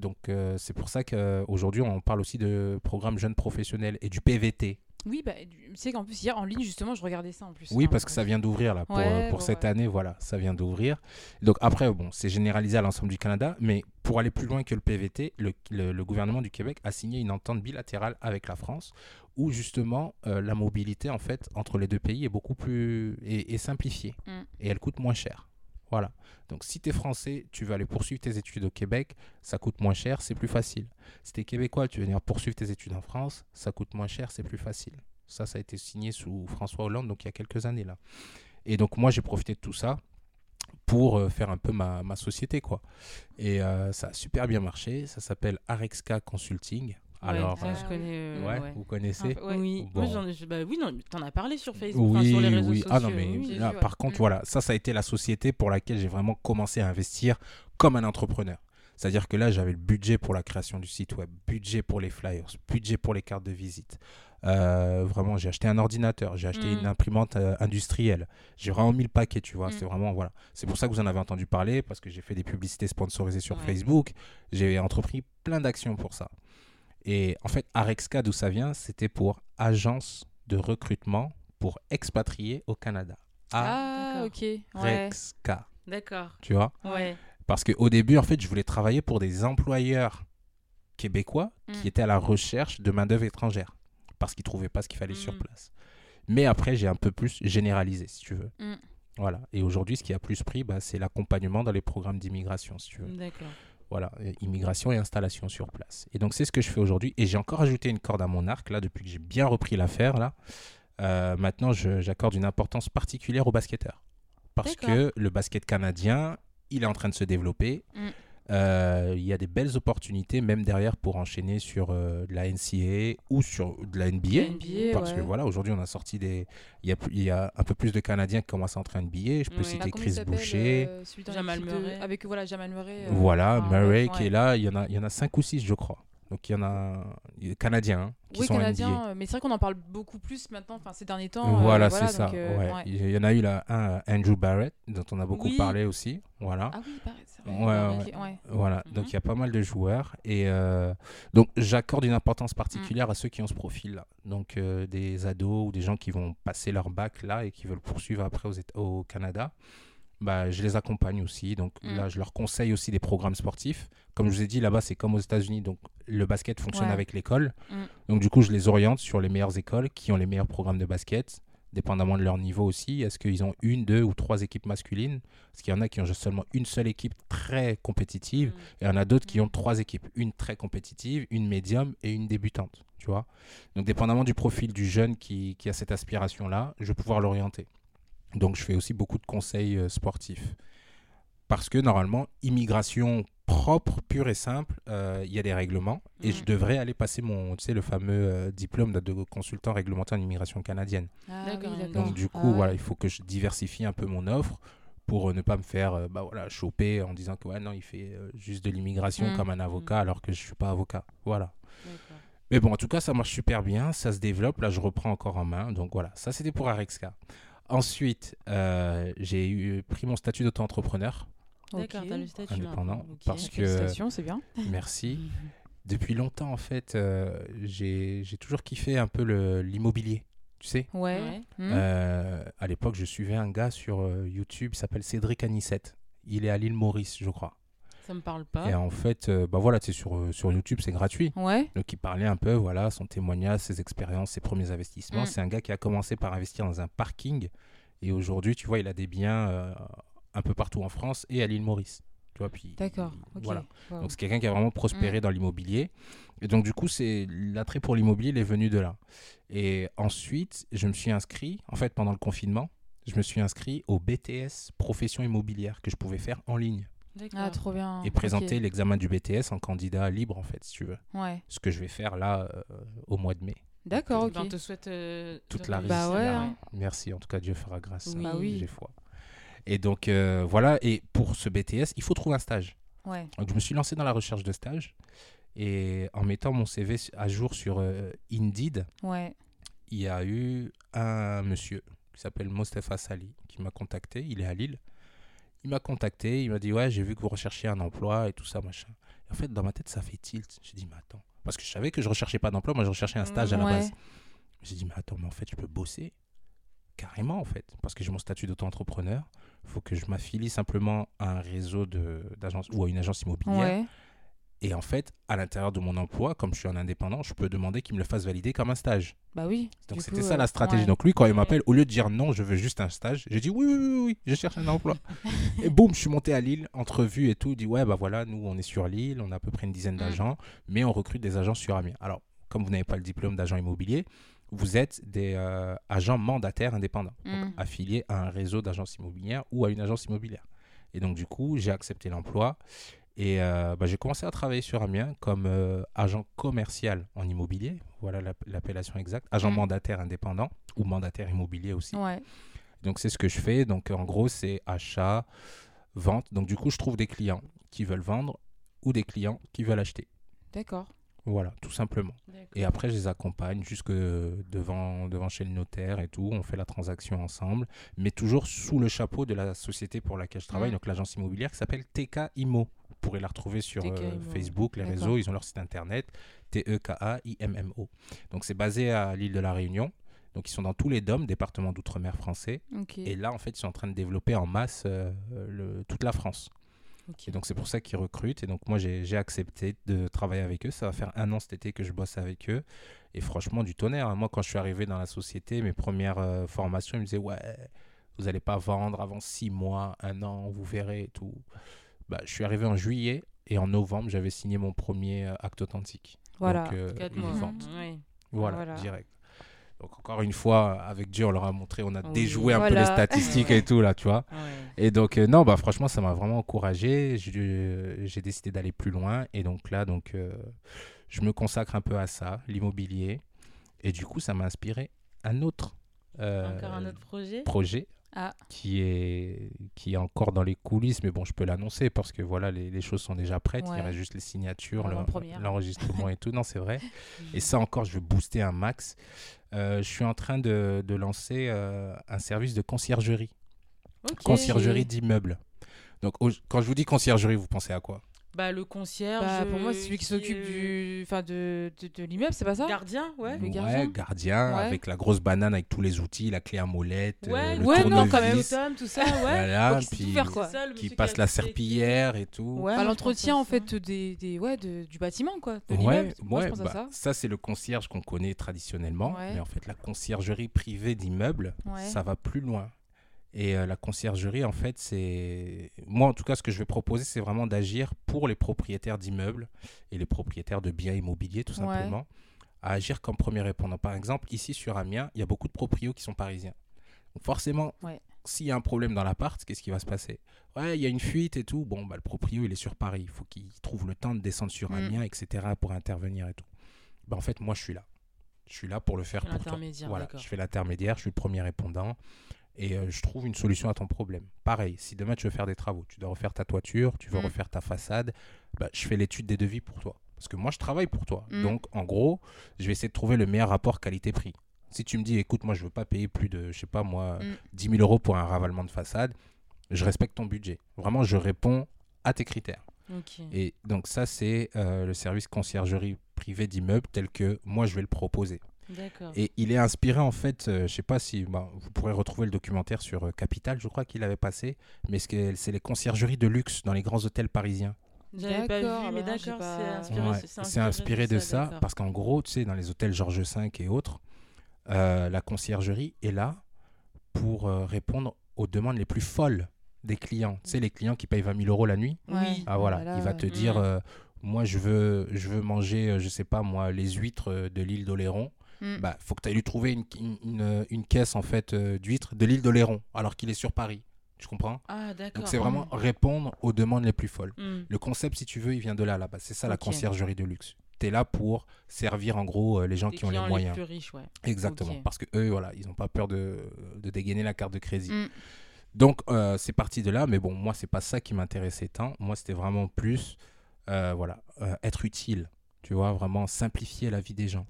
Donc euh, c'est pour ça qu'aujourd'hui on parle aussi de programme jeunes professionnels et du PVT. Oui, bah, tu sais qu'en plus hier en ligne justement je regardais ça en plus. Oui, hein, parce que ça vient d'ouvrir là pour, euh, pour cette année, voilà, ça vient d'ouvrir. Donc après bon, c'est généralisé à l'ensemble du Canada, mais pour aller plus loin que le PVT, le, le, gouvernement du Québec a signé une entente bilatérale avec la France où justement euh, la mobilité en fait entre les deux pays est beaucoup plus est, simplifiée mm. et elle coûte moins cher. Voilà. Donc si tu es français, tu veux aller poursuivre tes études au Québec, ça coûte moins cher, c'est plus facile. Si tu es québécois, tu veux venir poursuivre tes études en France, ça coûte moins cher, c'est plus facile. Ça, ça a été signé sous François Hollande, donc il y a quelques années là. Et donc moi, j'ai profité de tout ça pour euh, faire un peu ma, société, quoi. Et euh, ça a super bien marché. Ça s'appelle Arexka Consulting. Alors, ça, je connais. euh, ouais, ouais. vous connaissez Ouais. Oui, Bon. moi, ai- bah, oui, non, t'en as parlé sur Facebook, enfin, Oui, sur les réseaux oui. sociaux. Ah non, mais oui. Là, par contre, Mm. voilà, ça, ça a été la société pour laquelle j'ai vraiment commencé à investir comme un entrepreneur. C'est-à-dire que là, j'avais le budget pour la création du site web, budget pour les flyers, budget pour les cartes de visite. Euh, vraiment, j'ai acheté un ordinateur, j'ai acheté Mm. une imprimante euh, industrielle. J'ai vraiment mis le paquet, tu vois. Mm. C'est vraiment, voilà. C'est pour ça que vous en avez entendu parler, parce que j'ai fait des publicités sponsorisées sur Ouais. Facebook. J'ai entrepris plein d'actions pour ça. Et en fait, Arexca, d'où ça vient, c'était pour agence de recrutement pour expatriés au Canada. Ah, d'accord. ok. Ouais. Arexca, D'accord. tu vois Ouais. Parce qu'au début, en fait, je voulais travailler pour des employeurs québécois qui Mm. étaient à la recherche de main-d'œuvre étrangère parce qu'ils trouvaient pas ce qu'il fallait sur Mm. place. Mais après, j'ai un peu plus généralisé, si tu veux. Mm. Voilà. Et aujourd'hui, ce qui a plus pris, bah, c'est l'accompagnement dans les programmes d'immigration, si tu veux. D'accord. Voilà, immigration et installation sur place. Et donc c'est ce que je fais aujourd'hui. Et j'ai encore ajouté une corde à mon arc, là, depuis que j'ai bien repris l'affaire, là. Euh, maintenant, j'accorde une importance particulière aux basketteurs. Parce que le basket canadien, il est en train de se développer. Mm. Euh, il y a des belles opportunités, même derrière, pour enchaîner sur euh, de la NCAA ou sur de la NBA. NBA, Parce que voilà, aujourd'hui, on a sorti des. Il y a, plus- il y a un peu plus de Canadiens qui commencent à entrer en NBA. Je peux Oui. citer Bah, Chris Boucher. euh, Jamal de- Murray. Avec voilà, Jamal Murray. euh, Voilà, Murray qui est là, il y en a, il y en a cinq ou six, je crois. Donc il y en a Canadiens hein, qui Oui, sont en NBA. euh, mais c'est vrai qu'on en parle beaucoup plus maintenant, enfin ces derniers temps. euh, Voilà, c'est ça. donc, euh, ouais. ouais. Il y en a eu là un, Andrew Barrett, dont on a beaucoup Oui. parlé aussi. Voilà. Ah oui, pareil, c'est vrai. Ouais, ouais. Voilà, donc Mhm. il y a pas mal de joueurs et euh, donc j'accorde une importance particulière à ceux qui ont ce profil-là. Donc euh, des ados ou des gens qui vont passer leur bac là et qui veulent poursuivre après aux au Canada, bah, je les accompagne aussi. Donc Mm. là, je leur conseille aussi des programmes sportifs. Comme je vous ai dit, là-bas c'est comme aux États-Unis, donc le basket fonctionne Ouais. avec l'école. Mm. Donc du coup, je les oriente sur les meilleures écoles qui ont les meilleurs programmes de basket dépendamment de leur niveau aussi. Est-ce qu'ils ont une, deux ou trois équipes masculines? Parce qu'il y en a qui ont seulement une seule équipe très compétitive Mm. et il y en a d'autres qui ont trois équipes, une très compétitive, une médium et une débutante, tu vois. Donc dépendamment du profil du jeune qui, qui a cette aspiration-là, je vais pouvoir l'orienter. Donc je fais aussi beaucoup de conseils euh, sportifs. Parce que normalement, immigration propre, pure et simple, euh, il y a des règlements et je Mhm. devrais aller passer mon, tu sais, le fameux euh, diplôme de, de consultant réglementaire en immigration canadienne. Ah, D'accord, oui, donc, d'accord. Donc du Ah coup, voilà, il faut que je diversifie un peu mon offre pour euh, ne pas me faire euh, bah, voilà, choper en disant que ouais, non, il fait euh, juste de l'immigration Mm. comme un avocat alors que je suis pas avocat. Voilà. D'accord. Mais bon, en tout cas, ça marche super bien, ça se développe. Là, je reprends encore en main. Donc voilà, ça c'était pour Arexca. Ensuite, euh, j'ai eu- pris mon statut d'auto-entrepreneur. D'accord, Ok. t'as le statut Indépendant, parce que- c'est bien. [LAUGHS] Merci. [LAUGHS] Depuis longtemps, en fait, euh, j'ai toujours kiffé un peu l'immobilier. Tu sais Ouais. Hmm. Euh, à l'époque, je suivais un gars sur euh, YouTube, il s'appelle Cédric Anissette. Il est à l'île Maurice, je crois. Ça me parle pas. Et en fait, euh, bah voilà, c'est sur, euh, sur YouTube, c'est gratuit. Ouais. Donc il parlait un peu, voilà, son témoignage, ses expériences, ses premiers investissements. Mm. C'est un gars qui a commencé par investir dans un parking. Et aujourd'hui, tu vois, il a des biens euh, un peu partout en France et à l'île Maurice. Tu vois, puis D'accord. ok. Voilà. Wow. donc c'est quelqu'un qui a vraiment prospéré Mm. dans l'immobilier. Et donc du coup, c'est l'attrait pour l'immobilier il est venu de là. Et ensuite, je me suis inscrit, en fait, pendant le confinement, je me suis inscrit au BTS profession immobilière que je pouvais faire en ligne D'accord. Ah, trop bien. et présenter Ok. l'examen du BTS en candidat libre, en fait, si tu veux. Ouais. Ce que je vais faire là euh, au mois de mai. D'accord, Ben, on ok. te souhaite euh, Toute la réussir. Bah ouais, réussite. hein. Merci, en tout cas, Dieu fera grâce. Oui. Bah oui. J'ai foi. Et donc, euh, voilà. Et pour ce BTS, il faut trouver un stage. Ouais. Donc, je me suis lancé dans la recherche de stage. Et en mettant mon CV à jour sur euh, Indeed, Ouais. il y a eu un monsieur qui s'appelle Mostafa Sali qui m'a contacté. Il est à Lille. Il m'a contacté. Il m'a dit Ouais, j'ai vu que vous recherchiez un emploi et tout ça, machin. Et en fait, dans ma tête, ça fait tilt. J'ai dit Mais attends. Parce que je savais que je recherchais pas d'emploi. Moi, je recherchais un stage à la Ouais. base. J'ai dit, mais attends, mais en fait, je peux bosser carrément, en fait, parce que j'ai mon statut d'auto-entrepreneur. Il faut que je m'affilie simplement à un réseau d'agences ou à une agence immobilière. Ouais. Et en fait, à l'intérieur de mon emploi, comme je suis un indépendant, je peux demander qu'il me le fasse valider comme un stage. Bah oui. Donc c'était ça euh, la stratégie. ouais. Donc lui, quand il m'appelle, au lieu de dire non, je veux juste un stage, j'ai dit oui, oui, oui, oui, je cherche un emploi. [LAUGHS] et boum, je suis monté à Lille, entrevue et tout. Il dit ouais, bah voilà, nous on est sur Lille, on a à peu près une dizaine Mm. d'agents, mais on recrute des agents sur Amiens. Alors, comme vous n'avez pas le diplôme d'agent immobilier, vous êtes des euh, agents mandataires indépendants, donc Mm. affiliés à un réseau d'agences immobilières ou à une agence immobilière. Et donc du coup, j'ai accepté l'emploi. Et euh, bah, j'ai commencé à travailler sur Amiens comme euh, agent commercial en immobilier, voilà l'appellation exacte, agent mm. mandataire indépendant ou mandataire immobilier aussi. Ouais. Donc c'est ce que je fais. Donc en gros, c'est achat, vente. Donc du coup, je trouve des clients qui veulent vendre ou des clients qui veulent acheter. D'accord. Voilà, tout simplement. Et après, je les accompagne jusque devant, devant chez le notaire et tout. On fait la transaction ensemble, mais toujours sous le chapeau de la société pour laquelle je travaille, donc l'agence immobilière qui s'appelle TK Imo. Vous pourrez la retrouver sur euh, Facebook, les réseaux, ils ont leur site internet, T-E-K-A-I-M-M-O. Donc c'est basé à l'île de la Réunion. Donc ils sont dans tous les DOM, départements d'outre-mer français. Et là, en fait, ils sont en train de développer en masse euh, le, toute la France. Et donc c'est pour ça qu'ils recrutent. Et donc moi j'ai accepté de travailler avec eux. Ça va faire un an cet été que je bosse avec eux. Et franchement du tonnerre. Hein. Moi quand je suis arrivé dans la société, mes premières euh, formations, ils me disaient ouais, vous n'allez pas vendre avant six mois, un an, vous verrez et tout. Bah, je suis arrivé en juillet et en novembre j'avais signé mon premier euh, acte authentique. Voilà. Donc, euh, vente. voilà, direct. Donc encore une fois, avec Dieu, on leur a montré, on a déjoué un peu les statistiques et [LAUGHS] tout là, tu vois. Et donc euh, non, bah franchement, ça m'a vraiment encouragé. J'ai décidé d'aller plus loin et donc là, donc euh, je me consacre un peu à ça, l'immobilier. Et du coup, ça m'a inspiré un autre. Euh, encore un autre projet? Projet ah. qui, est, qui est encore dans les coulisses, mais bon, je peux l'annoncer parce que voilà, les, les, choses sont déjà prêtes. Il y reste juste les signatures, l'enregistrement et tout. Non, c'est vrai. [LAUGHS] et ça encore, je veux booster un max. Euh, je suis en train de, de lancer euh, un service de conciergerie. Conciergerie d'immeubles. Donc, quand je vous dis conciergerie, vous pensez à quoi? Bah, le concierge. Bah, pour moi, c'est celui qui s'occupe du... enfin, de, de, de l'immeuble, c'est pas ça? Gardien, ouais. Le gardien? Ouais, gardien, avec la grosse banane, avec tous les outils, la clé à molette, euh, le ouais, non, quand même, tout ça, ouais. Voilà, puis faire, quoi. qui passe la serpillière et tout. Ouais, bah, l'entretien, en fait, des, des, ouais, de, du bâtiment, quoi. De ouais, moi, je pense bah, ça. Ça, c'est le concierge qu'on connaît traditionnellement. Mais en fait, la conciergerie privée d'immeubles, ça va plus loin. Et euh, la conciergerie, en fait, c'est. Moi, en tout cas, ce que je vais proposer, c'est vraiment d'agir pour les propriétaires d'immeubles et les propriétaires de biens immobiliers, tout simplement, à agir comme premier répondant. Par exemple, ici sur Amiens, il y a beaucoup de proprios qui sont parisiens. Donc, forcément, s'il y a un problème dans l'appart, qu'est-ce qui va se passer? Ouais, il y a une fuite et tout. Bon, bah, le proprio, il est sur Paris. Il faut qu'il trouve le temps de descendre sur mm. Amiens, etc., pour intervenir et tout. Bah, en fait, moi, je suis là. Je suis là pour le faire pour toi. Voilà, je fais l'intermédiaire, je suis le premier répondant et euh, je trouve une solution à ton problème. Pareil, si demain tu veux faire des travaux, tu dois refaire ta toiture, tu veux mm. refaire ta façade, bah, je fais l'étude des devis pour toi. Parce que moi, je travaille pour toi. Mm. Donc, en gros, je vais essayer de trouver le meilleur rapport qualité-prix. Si tu me dis, écoute, moi, je veux pas payer plus de, je sais pas moi, 10 mm. 000 euros pour un ravalement de façade, je respecte ton budget. Vraiment, je réponds à tes critères. Et donc, ça, c'est euh, le service conciergerie privée d'immeuble tel que moi, je vais le proposer. Et il est inspiré en fait, je euh, je sais pas si bah, vous pourrez retrouver le documentaire sur euh, Capital, je crois qu'il avait passé, mais c'est les conciergeries de luxe dans les grands hôtels parisiens. J'avais pas vu, mais d'accord, c'est inspiré, de ça, parce qu'en gros, tu sais, dans les hôtels Georges V et autres, euh, la conciergerie est là pour répondre aux demandes les plus folles des clients. Tu sais, les clients qui payent 20 000 euros la nuit. Oui. Ah voilà, il va te dire, mm. moi je veux, je veux manger, je sais pas moi, les huîtres de l'île d'Oléron. Il mm. bah, faut que tu ailles lui trouver une, une, une, caisse en fait euh, d'huîtres de l'île d'Oléron, alors qu'il est sur Paris. Tu comprends? Ah, d'accord. Donc c'est vraiment mm. répondre aux demandes les plus folles. Mm. Le concept, si tu veux, il vient de là, là-bas. C'est ça la conciergerie de luxe. Tu es là pour servir en gros euh, les gens qui ont les moyens. Les plus riches, ouais. Exactement. Parce que eux, voilà, ils n'ont pas peur de, de, dégainer la carte de crédit. Donc euh, c'est parti de là, mais bon, moi, c'est pas ça qui m'intéressait tant. Moi, c'était vraiment plus, voilà, être utile tu vois, vraiment simplifier la vie des gens.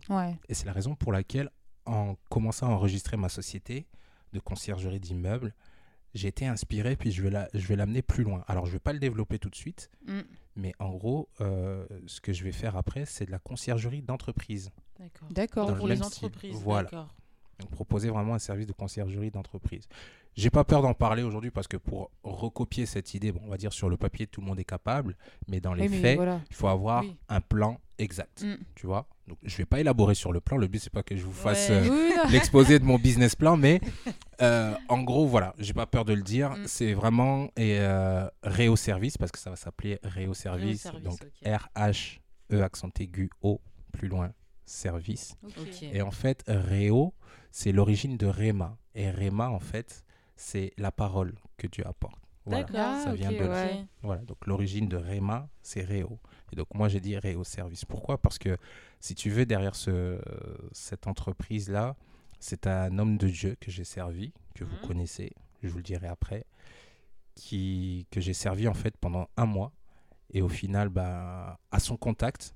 Et c'est la raison pour laquelle, en commençant à enregistrer ma société de conciergerie d'immeubles, j'ai été inspiré, puis je vais, la, je vais l'amener plus loin. Alors, je ne vais pas le développer tout de suite, mm. mais en gros, euh, ce que je vais faire après, c'est de la conciergerie d'entreprise. D'accord. Pour les entreprises. Voilà. Donc, proposer vraiment un service de conciergerie d'entreprise. J'ai pas peur d'en parler aujourd'hui parce que pour recopier cette idée, bon, on va dire sur le papier, tout le monde est capable, mais dans les faits, il faut avoir un plan exact. Mm. Tu vois? Donc, je vais pas élaborer sur le plan. Le but, c'est pas que je vous fasse euh, l'exposé de mon business plan, mais [LAUGHS] euh, en gros, voilà, j'ai pas peur de le dire. Mm. C'est vraiment et, euh, Réo Service parce que ça va s'appeler Réo Service. donc R-H-E accent aigu O, plus loin, service. Et en fait, Réo, c'est l'origine de Réma. Et Réma, en fait, c'est la parole que Dieu apporte. Voilà, D'accord. Ah, ça vient de là. ouais. Voilà, donc l'origine de Réma, c'est Réo. Et donc moi j'ai dit Réo Service. Pourquoi? Parce que si tu veux, derrière ce, cette entreprise-là, c'est un homme de Dieu que j'ai servi, que vous Mhm. connaissez, je vous le dirai après, qui, que j'ai servi en fait pendant un mois. Et au final, bah, à son contact,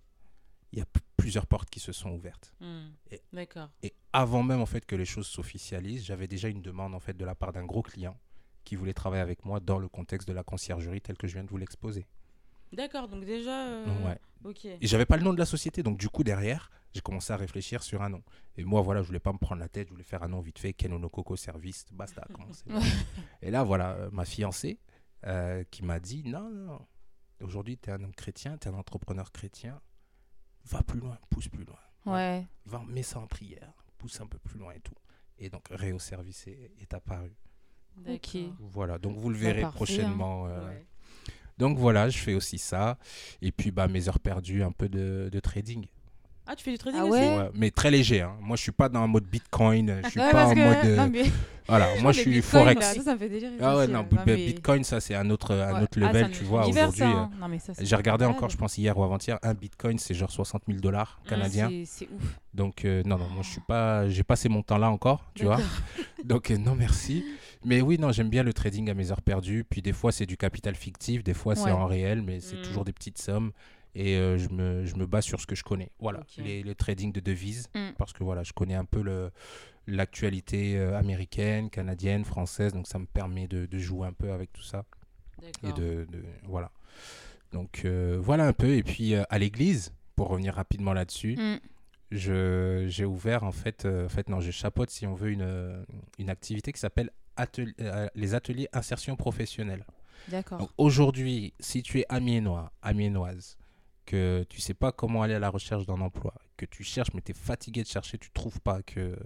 il y a plusieurs portes qui se sont ouvertes. Hmm. Et- D'accord. Et avant même en fait que les choses s'officialisent, j'avais déjà une demande en fait de la part d'un gros client qui voulait travailler avec moi dans le contexte de la conciergerie tel que je viens de vous l'exposer. D'accord, donc déjà. euh, Ouais. Ok. Et j'avais pas le nom de la société, donc du coup derrière, j'ai commencé à réfléchir sur un nom. Et moi voilà, je voulais pas me prendre la tête, je voulais faire un nom vite fait, Kenono Coco Service, basta. [LAUGHS] Et là voilà, euh, ma fiancée euh, qui m'a dit non, non, non. aujourd'hui tu es un homme chrétien, tu es un entrepreneur chrétien, va plus loin, pousse plus loin. Ouais. Va, mets ça en prière, pousse un peu plus loin et tout. Et donc Réo Service est, est apparu. Ok. Voilà, donc vous le verrez parfait, hein. prochainement. euh, Ouais. Donc voilà, je fais aussi ça. Et puis bah, mes heures perdues, un peu de, de trading. Ah, tu fais du trading Ah aussi ouais? Mais très léger. hein. Moi, je suis pas dans un mode Bitcoin. Je suis Ouais, pas en que- mode. euh, non, mais- [LAUGHS] Voilà, moi, je suis Forex. là, ça, ça me fait délirer. Ah ouais, non, euh, mais- Bitcoin, ça, c'est un autre, un Ouais. autre Ah, level, tu vois. Aujourd'hui, euh, hein. Non, mais ça, c'est j'ai regardé encore, je pense, hier ou avant-hier, un Bitcoin, c'est genre 60 000 dollars Mm, canadiens. C'est- C'est ouf. Donc, euh, non, non, moi, je suis pas. J'ai pas ces montants-là encore, tu vois. [LAUGHS] Donc, euh, non, merci. Mais oui, non, j'aime bien le trading à mes heures perdues. Puis, des fois, c'est du capital fictif, des fois, c'est Ouais. en réel, mais c'est Mm. toujours des petites sommes. Et euh, je, me, je me base sur ce que je connais. Voilà, Ok. les, le trading de devises. Mm. Parce que voilà, je connais un peu le l'actualité euh, américaine, canadienne, française. Donc, ça me permet de, de jouer un peu avec tout ça. Et de, de- voilà. Donc, euh, voilà un peu. Et puis, euh, à l'église, pour revenir rapidement là-dessus, Mm. je- j'ai ouvert en fait, euh, en fait non, je chapeaute si on veut une, une activité qui s'appelle euh, les ateliers insertion professionnelle. D'accord. Aujourd'hui, si tu es amiénois, amiénoise, que tu sais pas comment aller à la recherche d'un emploi, que tu cherches mais tu es fatigué de chercher, tu trouves pas, que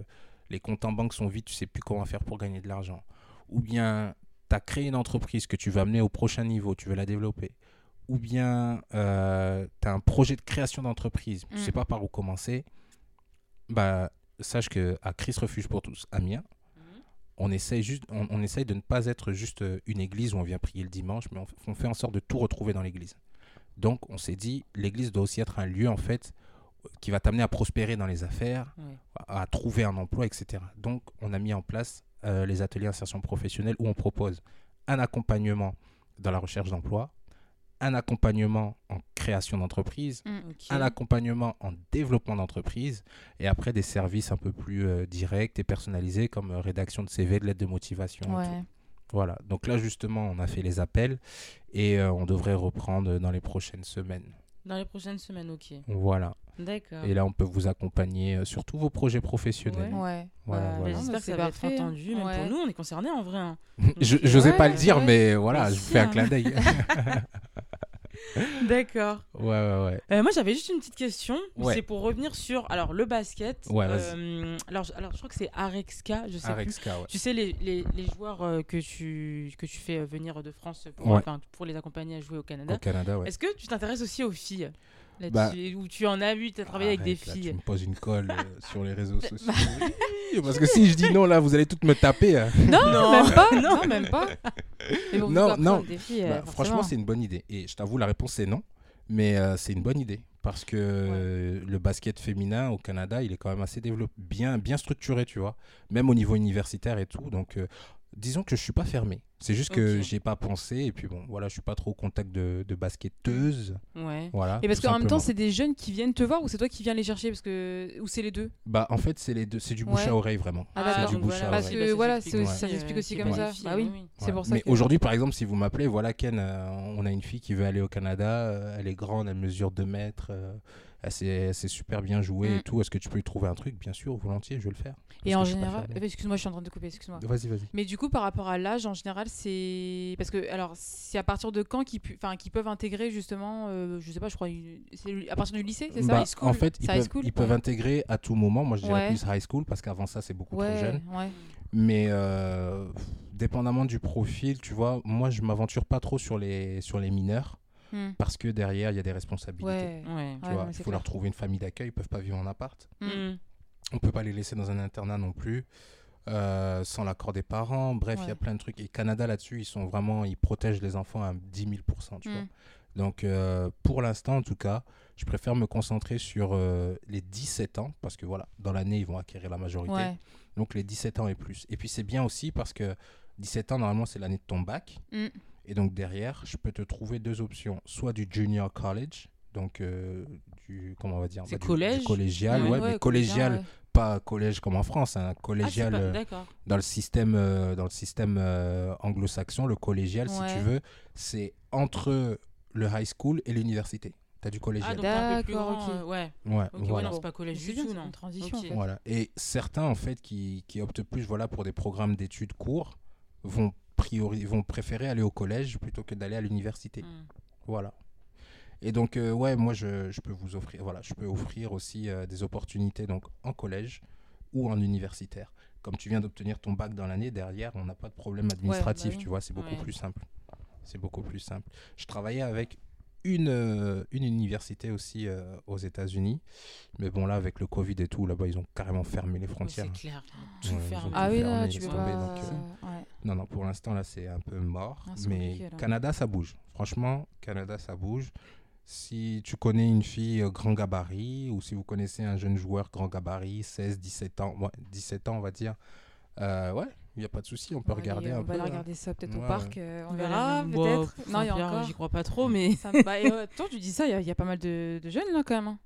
les comptes en banque sont vides, tu sais plus comment faire pour gagner de l'argent, ou bien tu as créé une entreprise que tu veux amener au prochain niveau, tu veux la développer, ou bien tu as un projet de création d'entreprise, tu Mm. sais pas par où commencer, bah sache que à Chris Refuge pour tous, Amiens. On essaye, juste, on, on essaye de ne pas être juste euh, une église où on vient prier le dimanche, mais on, fait en sorte de tout retrouver dans l'église. Donc, on s'est dit, l'église doit aussi être un lieu, en fait, euh, qui va t'amener à prospérer dans les affaires, à trouver un emploi, etc. Donc, on a mis en place euh, les ateliers insertion professionnelle où on propose un accompagnement dans la recherche d'emploi, un accompagnement en création d'entreprise, Mm. Un accompagnement en développement d'entreprise et après des services un peu plus euh, directs et personnalisés comme euh, rédaction de CV, de lettres de motivation. et tout. Ouais. Voilà, donc là justement on a fait les appels et euh, on devrait reprendre dans les prochaines semaines. Dans les prochaines semaines, ok. Voilà, D'accord. et là on peut vous accompagner euh, sur tous vos projets professionnels. Ouais. Voilà, Bah, voilà. non, J'espère que c'est ça va être parfait, hein. entendu, même Ouais. pour nous, on est concernés en vrai. hein. [LAUGHS] Je J'osais pas Ouais, le dire, ouais. mais voilà, Mais je vous fais un hein. clin d'œil. [LAUGHS] [LAUGHS] D'accord. ouais, ouais, ouais. Euh, moi, j'avais juste une petite question. Ouais. C'est pour revenir sur alors le basket. Ouais. Euh, alors, je- alors, je crois que c'est Arexka, je sais plus. Arexka, ouais. Tu sais, les, les, les joueurs euh, que, tu, que tu fais euh, venir de France pour, Ouais. pour les accompagner à jouer au Canada. Au Canada, ouais. Est-ce que tu t'intéresses aussi aux filles? Là-dessus, Bah, Ou tu en as vu, tu as travaillé avec des là, filles tu me poses une colle euh, [LAUGHS] sur les réseaux sociaux. Oui, parce que si je dis non, là, vous allez toutes me taper. hein. Non, même pas. [LAUGHS] Non. Non, même pas. Mais bon, Non, non. des filles, euh, Bah, franchement, c'est une bonne idée. Et je t'avoue, la réponse c'est non. Mais euh, c'est une bonne idée. Parce que le basket féminin au Canada, il est quand même assez développé, bien, bien structuré, tu vois. Même au niveau universitaire et tout. Donc, euh, disons que je suis pas fermé. C'est juste que Ok. j'y ai pas pensé. Et puis bon, voilà, je suis pas trop au contact de, de basketteuses. Ouais. Voilà. Et parce qu'en même temps, c'est des jeunes qui viennent te voir ou c'est toi qui viens les chercher parce que ou c'est les deux? Bah, en fait, c'est les deux. C'est du bouche Ouais. à oreille, vraiment. Ah, c'est d'accord. du bouche à voilà, Parce oreille. oui, que bah, ça voilà, s'explique c'est aussi- aussi, ça s'explique aussi comme ça. de filles, Bah oui, oui. c'est pour ça Mais que- aujourd'hui, par exemple, si vous m'appelez, voilà, Ken, euh, on a une fille qui veut aller au Canada. euh, elle est grande, elle mesure 2 mètres. euh, elle sait super bien Mm. et tout. Est-ce que tu peux lui trouver un truc? Bien sûr, volontiers, je vais le faire. Et en général, excuse-moi, je suis en train de couper, excuse-moi. Vas-y, vas-y. Mais du coup, par rapport à l'âge, en général, c'est parce que alors c'est à partir de quand qu'ils pu- enfin qu'ils peuvent intégrer justement, euh, je sais pas, je crois, une- c'est à partir du lycée, c'est ça? Bah, school? en fait, ils C'est peuvent, school? ils peuvent intégrer à tout moment. Moi, je dirais Ouais. plus high school parce qu'avant ça, c'est beaucoup trop Ouais, jeune. ouais. Mais euh, dépendamment du profil, tu vois, moi, je m'aventure pas trop sur les, sur les mineurs Hmm. parce que derrière, il y a des responsabilités. Ouais. Ouais. Tu Ouais, vois, il faut leur trouver une famille d'accueil. Ils peuvent pas vivre en appart. Hmm. Mm. On peut pas les laisser dans un internat non plus. euh, sans l'accord des parents. Bref, il y a plein de trucs. Et Canada, là-dessus, ils sont vraiment, ils protègent les enfants à 10 000 tu vois. Mm. Donc, euh, pour l'instant, en tout cas, je préfère me concentrer sur euh, les 17 ans, parce que voilà, dans l'année, ils vont acquérir la majorité. Donc, les 17 ans et plus. Et puis, c'est bien aussi parce que 17 ans, normalement, c'est l'année de ton bac. Mm. Et donc, derrière, je peux te trouver deux options. Soit du junior college, donc du, comment on va dire bah, collège. collégial, ouais, mais collégial, pas collège comme en France, un hein, collégial ah, euh, dans le système, euh, dans le système euh, anglo-saxon, le collégial, si tu veux, c'est entre le high school et l'université. Tu as du collégial. Ah, d'accord, ok. ouais. Ouais, voilà. c'est pas collège du tout, non. Transition. Voilà. Et certains, en fait, qui, qui optent plus voilà, pour des programmes d'études courts, vont, priori vont préférer aller au collège plutôt que d'aller à l'université. Hmm. Voilà. Et donc, euh, ouais, moi, je, je, peux vous offrir, voilà, je peux offrir aussi euh, des opportunités donc, en collège ou en universitaire. Comme tu viens d'obtenir ton bac dans l'année, derrière, on n'a pas de problème administratif, bah tu vois, c'est beaucoup plus simple. C'est beaucoup plus simple. Je travaillais avec une, euh, une université aussi aux États-Unis. Mais bon, là, avec le Covid et tout, là-bas, ils ont carrément fermé les frontières. c'est clair, tout fermé. Ah oui, là, tu peux pas... Non, non, pour l'instant, là, c'est un peu mort. Ah, mais Canada, ça bouge. Franchement, Canada, ça bouge. Si tu connais une fille euh, grand gabarit ou si vous connaissez un jeune joueur grand gabarit, 16, 17 ans, 17 ans on va dire, euh, ouais, il n'y a pas de souci, on peut regarder un on peu. On va regarder ça peut-être au parc, euh, on verra peut-être. non, il y a encore. J'y crois pas trop, mais. Ça toi, tu dis ça, il y, a pas mal de, jeunes là quand même. Hein.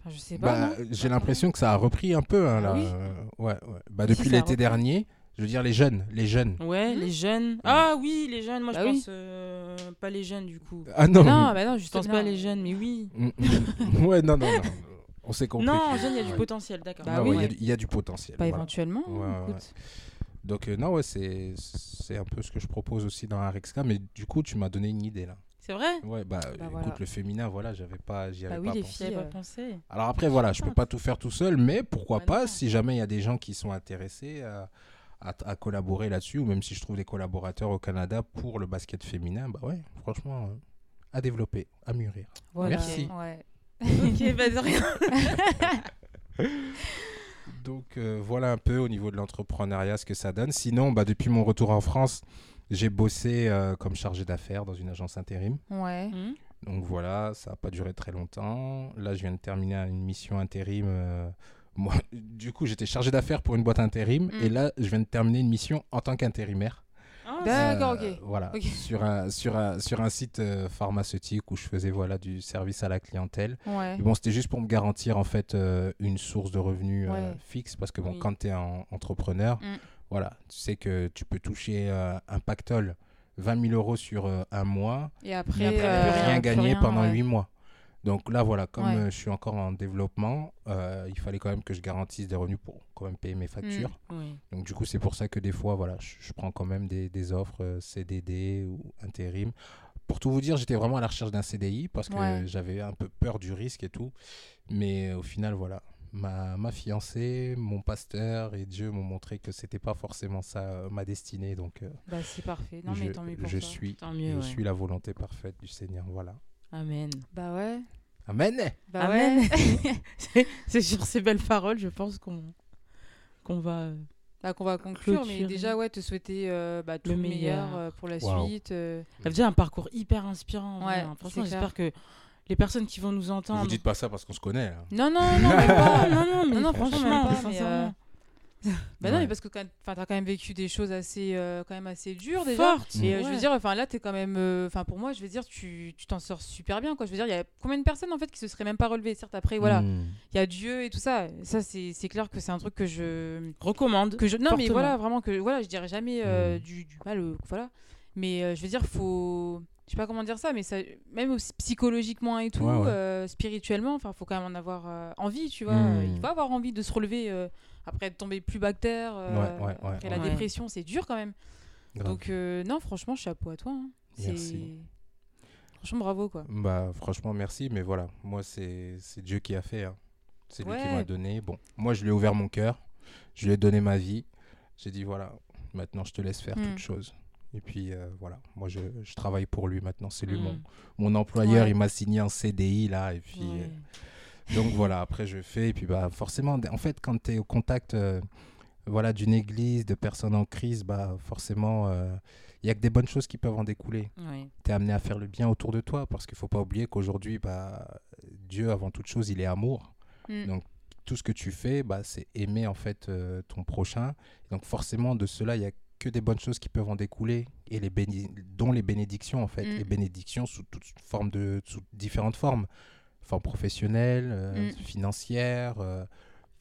Enfin, je sais pas. Bah, j'ai l'impression que ça a repris un peu hein, ah là. ouais, ouais. Bah, depuis l'été dernier. Je veux dire les jeunes, les jeunes. Ouais, les jeunes. Ah oui, les jeunes. Moi, je bah pense euh, pas les jeunes du coup. Ah non. Non, bah non, je pense pas les jeunes, mais oui. Mm, mm. [LAUGHS] ouais, non, non, non. On s'est compris. Non, jeunes, il y a du potentiel, d'accord. Bah, oui, il y, a du potentiel. Pas éventuellement. Donc euh, non, ouais, c'est c'est un peu ce que je propose aussi dans Arexka, mais du coup, tu m'as donné une idée là. C'est vrai? Ouais, bah, bah écoute, le féminin, voilà, j'avais pas, j'y avais bah oui, pas les pensé. Filles, pas pensé. Alors après, voilà, je peux pas tout faire tout seul, mais pourquoi pas, si jamais il y a des gens qui sont intéressés. Euh, à, collaborer là-dessus, ou même si je trouve des collaborateurs au Canada pour le basket féminin, bah ouais, franchement, euh, à développer, à mûrir. Merci. ok, [LAUGHS] bah de rien. [LAUGHS] Donc euh, voilà un peu au niveau de l'entrepreneuriat ce que ça donne. Sinon, bah, depuis mon retour en France, j'ai bossé euh, comme chargé d'affaires dans une agence intérim. Ouais. Mmh. Donc voilà, ça n'a pas duré très longtemps. Là, je viens de terminer une mission intérim moi, du coup, j'étais chargé d'affaires pour une boîte intérim et mm. là, je viens de terminer une mission en tant qu'intérimaire. Ah, D'accord, ok. Voilà, sur, un, sur, un, sur un site euh, pharmaceutique où je faisais voilà, du service à la clientèle. bon, c'était juste pour me garantir en fait euh, une source de revenus euh, fixe. Parce que bon, quand tu es un entrepreneur, mm. voilà, tu sais que tu peux toucher un pactole 20 000 euros sur un mois. Et après, rien gagner pendant 8 mois. Donc là, voilà, comme euh, je suis encore en développement, euh, il fallait quand même que je garantisse des revenus pour quand même payer mes factures. Mm, Donc du coup, c'est pour ça que des fois, voilà, je, prends quand même des, des offres euh, CDD ou intérim. Pour tout vous dire, j'étais vraiment à la recherche d'un CDI parce que j'avais un peu peur du risque et tout. Mais au final, voilà, ma, ma fiancée, mon pasteur et Dieu m'ont montré que c'était pas forcément ça ma destinée. Donc, bah, c'est parfait. Non, je, mais tant mieux pour je suis, je suis la volonté parfaite du Seigneur. Voilà. Amen. Bah ouais. Amen. Bah Amen. Ouais. [LAUGHS] c'est sur ces belles paroles, je pense qu'on qu'on va euh, bah, qu'on va conclure, mais déjà ouais, te souhaiter euh, bah, tout le meilleur, euh, pour la suite. Euh... Ça veut dire un parcours hyper inspirant. Ouais, hein. franchement, j'espère que les personnes qui vont nous entendre. Vous dites pas ça parce qu'on se connaît. Hein. Non non non, pas. [LAUGHS] non non mais non, franchement, pas, [LAUGHS] bah non, mais parce que tu as quand même vécu des choses assez, euh, quand même assez dures déjà. Et euh, je veux dire, enfin là, tu es quand même. Euh, enfin pour moi, je veux dire, tu t'en sors super bien. Quoi. Je veux dire, il y a combien de personnes en fait qui se seraient même pas relevées? Certes, après, voilà, hmm. il y a Dieu et tout ça. Ça, c'est clair que c'est un truc que je. Recommande. Que je... Non, mais voilà, vraiment, que voilà, je dirais jamais hmm. du, du, mal. voilà. Mais je veux dire, faut je sais pas comment dire ça, mais ça, même aussi psychologiquement et tout, spirituellement, enfin, faut quand même en avoir envie, tu vois. Hmm. Il faut avoir envie de se relever après être tombé plus bactère, euh, après la dépression, c'est dur quand même. Donc euh, non, franchement, chapeau à toi. Hein. Merci. Franchement, bravo quoi. Bah franchement, merci. Mais voilà, moi c'est Dieu qui a fait. Hein. C'est lui qui m'a donné. Bon, moi je lui ai ouvert mon cœur, je lui ai donné ma vie. J'ai dit voilà, maintenant je te laisse faire toutes hmm. choses. Et puis euh, voilà, moi je, je, travaille pour lui maintenant. C'est lui mon, hmm. mon employeur. Il m'a signé un CDI là. Et puis donc voilà, après je fais, et puis bah forcément, en fait, quand tu es au contact euh, voilà, d'une église, de personnes en crise, bah, forcément, il y a que des bonnes choses qui peuvent en découler. Tu es amené à faire le bien autour de toi parce qu'il ne faut pas oublier qu'aujourd'hui, bah, Dieu, avant toute chose, il est amour. Mm. Donc, tout ce que tu fais, bah, c'est aimer en fait ton prochain. Donc, forcément, de cela, il y a que des bonnes choses qui peuvent en découler, et les dont les bénédictions, en fait. Mm. Les bénédictions sous toutes formes de, sous différentes formes. Forme professionnelle, euh, mm. financière, euh,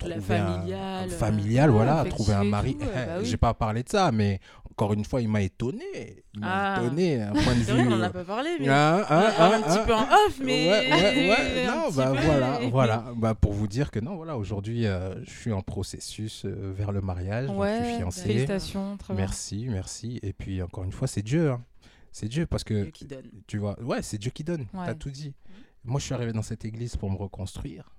la familiale. familiale, voilà, trouver un mari. [LAUGHS] bah J'ai pas parlé de ça, mais encore une fois, il m'a étonné. Il m'a ah. étonné, un point de vue. on n'en a pas parlé, mais. Ah, ah, un petit peu en off, mais. Ouais, ouais, ouais. [LAUGHS] non, bah voilà, voilà. Bah, pour vous dire que non, voilà, aujourd'hui, euh, je suis en processus euh, vers le mariage. Ouais, je suis fiancé. Félicitations, très Merci, merci. Et puis, encore une fois, c'est Dieu. Hein. C'est Dieu parce que. Dieu qui donne. Tu vois, ouais, c'est Dieu qui donne. T'as tout dit. Moi, je suis arrivé dans cette église pour me reconstruire.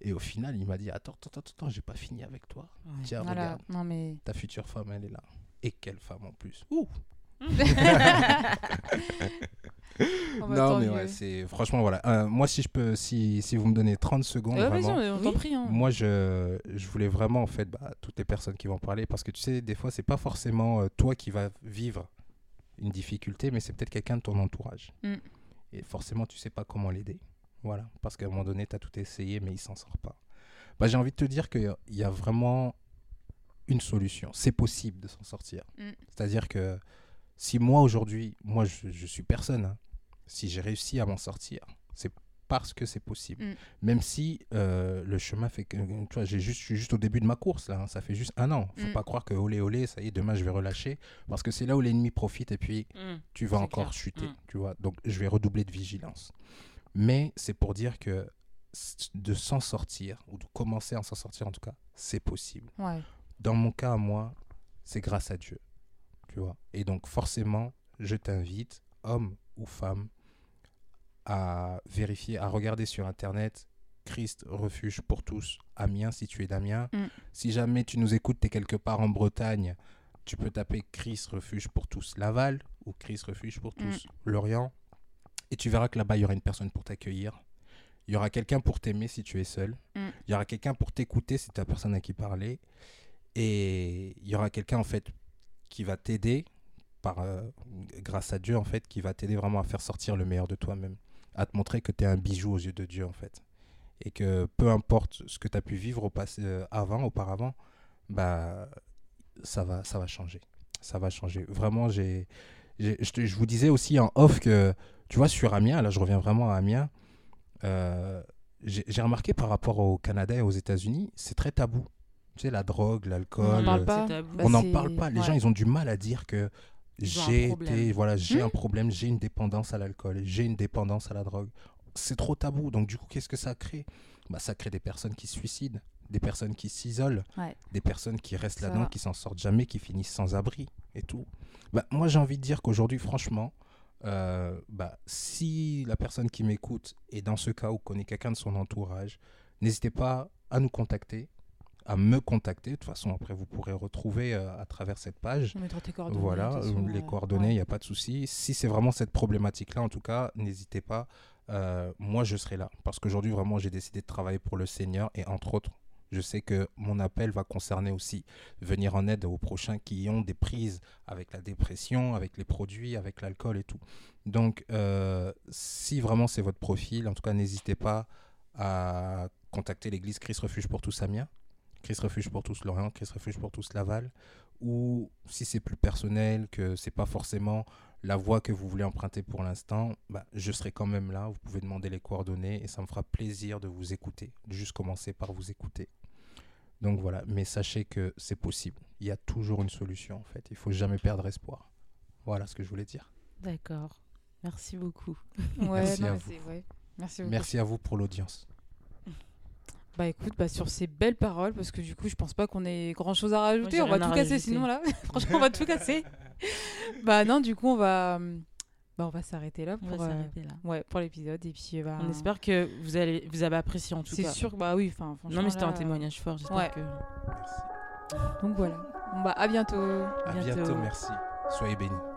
Et au final, il m'a dit Attends, attends, attends, j'ai pas fini avec toi. Tiens, regarde. Non, mais... Ta future femme, elle est là. Et quelle femme en plus Ouh [LAUGHS] [LAUGHS] non mais ouais c'est franchement voilà euh, moi si je peux si, si vous me donnez 30 secondes vraiment, on prie, hein. moi je, je voulais vraiment en fait bah, toutes les personnes qui vont parler parce que tu sais des fois c'est pas forcément euh, toi qui vas vivre une difficulté mais c'est peut-être quelqu'un de ton entourage mm. Et forcément tu sais pas comment l'aider voilà, parce qu'à un moment donné, tu as tout essayé, mais il s'en sort pas. Bah, J'ai envie de te dire qu'il y a vraiment une solution. C'est possible de s'en sortir. Mm. C'est-à-dire que si moi, aujourd'hui, moi, je, suis personne, hein, si j'ai réussi à m'en sortir, c'est parce que c'est possible. Mm. Même si euh, le chemin fait que, tu vois, juste, je suis juste au début de ma course, là, hein. ça fait juste un an. faut mm. pas croire que olé olé, ça y est, demain je vais relâcher, parce que c'est là où l'ennemi profite et puis tu vas encore chuter, tu vois. Donc je vais redoubler de vigilance. Mais c'est pour dire que de s'en sortir, ou de commencer à s'en sortir en tout cas, c'est possible. Dans mon cas, moi, c'est grâce à Dieu. Tu vois. Et donc forcément, je t'invite, homme ou femme, à vérifier, à regarder sur Internet Christ refuge pour tous, Amiens, si tu es d'Amiens. Mm. Si jamais tu nous écoutes, tu es quelque part en Bretagne, tu peux taper Christ refuge pour tous Laval ou Christ refuge pour tous mm. Lorient. Et tu verras que là-bas, il y aura une personne pour t'accueillir. Il y aura quelqu'un pour t'aimer si tu es seul. Mm. Il y aura quelqu'un pour t'écouter si tu as personne à qui parler. Et il y aura quelqu'un, en fait, qui va t'aider, par euh, grâce à Dieu, en fait, qui va t'aider vraiment à faire sortir le meilleur de toi-même. À te montrer que tu es un bijou aux yeux de Dieu, en fait. Et que peu importe ce que tu as pu vivre au passé, euh, avant, auparavant, bah, ça va, ça va changer. Ça va changer. Vraiment, j'ai, je, je vous disais aussi en off que tu vois, sur Amiens, là je reviens vraiment à Amiens, euh, j'ai remarqué par rapport au Canada et aux États-Unis, c'est très tabou. Tu sais, la drogue, l'alcool. On n'en parle pas. on n'en parle pas. Les gens, ils ont du mal à dire que j'ai été, voilà, j'ai hmm. un problème, j'ai une dépendance à l'alcool, j'ai une dépendance à la drogue. C'est trop tabou. Donc, du coup, qu'est-ce que ça crée? Bah, Ça crée des personnes qui se suicident, des personnes qui s'isolent, des personnes qui restent là-dedans, qui s'en sortent jamais, qui finissent sans abri et tout. Bah, moi, j'ai envie de dire qu'aujourd'hui, franchement, euh, bah, si la personne qui m'écoute est dans ce cas ou connaît quelqu'un de son entourage, n'hésitez pas à nous contacter, à me contacter. De toute façon, après, vous pourrez retrouver euh, à travers cette page. tes coordonnées. Voilà, euh, les coordonnées, il n'y a pas de souci. Si c'est vraiment cette problématique-là, en tout cas, n'hésitez pas. moi, je serai là. Parce qu'aujourd'hui, vraiment, j'ai décidé de travailler pour le Seigneur et entre autres, je sais que mon appel va concerner aussi venir en aide aux prochains qui ont des prises avec la dépression, avec les produits, avec l'alcool et tout. Donc, euh, si vraiment c'est votre profil, en tout cas, n'hésitez pas à contacter l'église Christ Refuge pour tous Amiens, Christ Refuge pour tous Lorient, Christ Refuge pour tous Laval, ou si c'est plus personnel, que c'est pas forcément la voie que vous voulez emprunter pour l'instant, bah, je serai quand même là. Vous pouvez demander les coordonnées et ça me fera plaisir de vous écouter, de juste commencer par vous écouter. Donc voilà, mais sachez que c'est possible. Il y a toujours une solution en fait. Il faut jamais perdre espoir. Voilà ce que je voulais dire. D'accord. Merci beaucoup. Merci, à vous. Merci, Merci à vous pour l'audience. Bah écoute, bah, sur ces belles paroles, parce que du coup, je pense pas qu'on ait grand chose à rajouter. on va tout casser sinon là. [LAUGHS] [LAUGHS] Franchement, on va tout casser. bah non, du coup, on va. Bah, on va s'arrêter là pour, euh, Ouais, pour l'épisode. Et puis, bah, on espère que vous, allez, vous avez apprécié en tout cas. C'est sûr, bah oui. Non, mais c'était un témoignage fort. J'espère que. Donc voilà. Bon, bah, à bientôt. À bientôt. bientôt merci. Soyez bénis.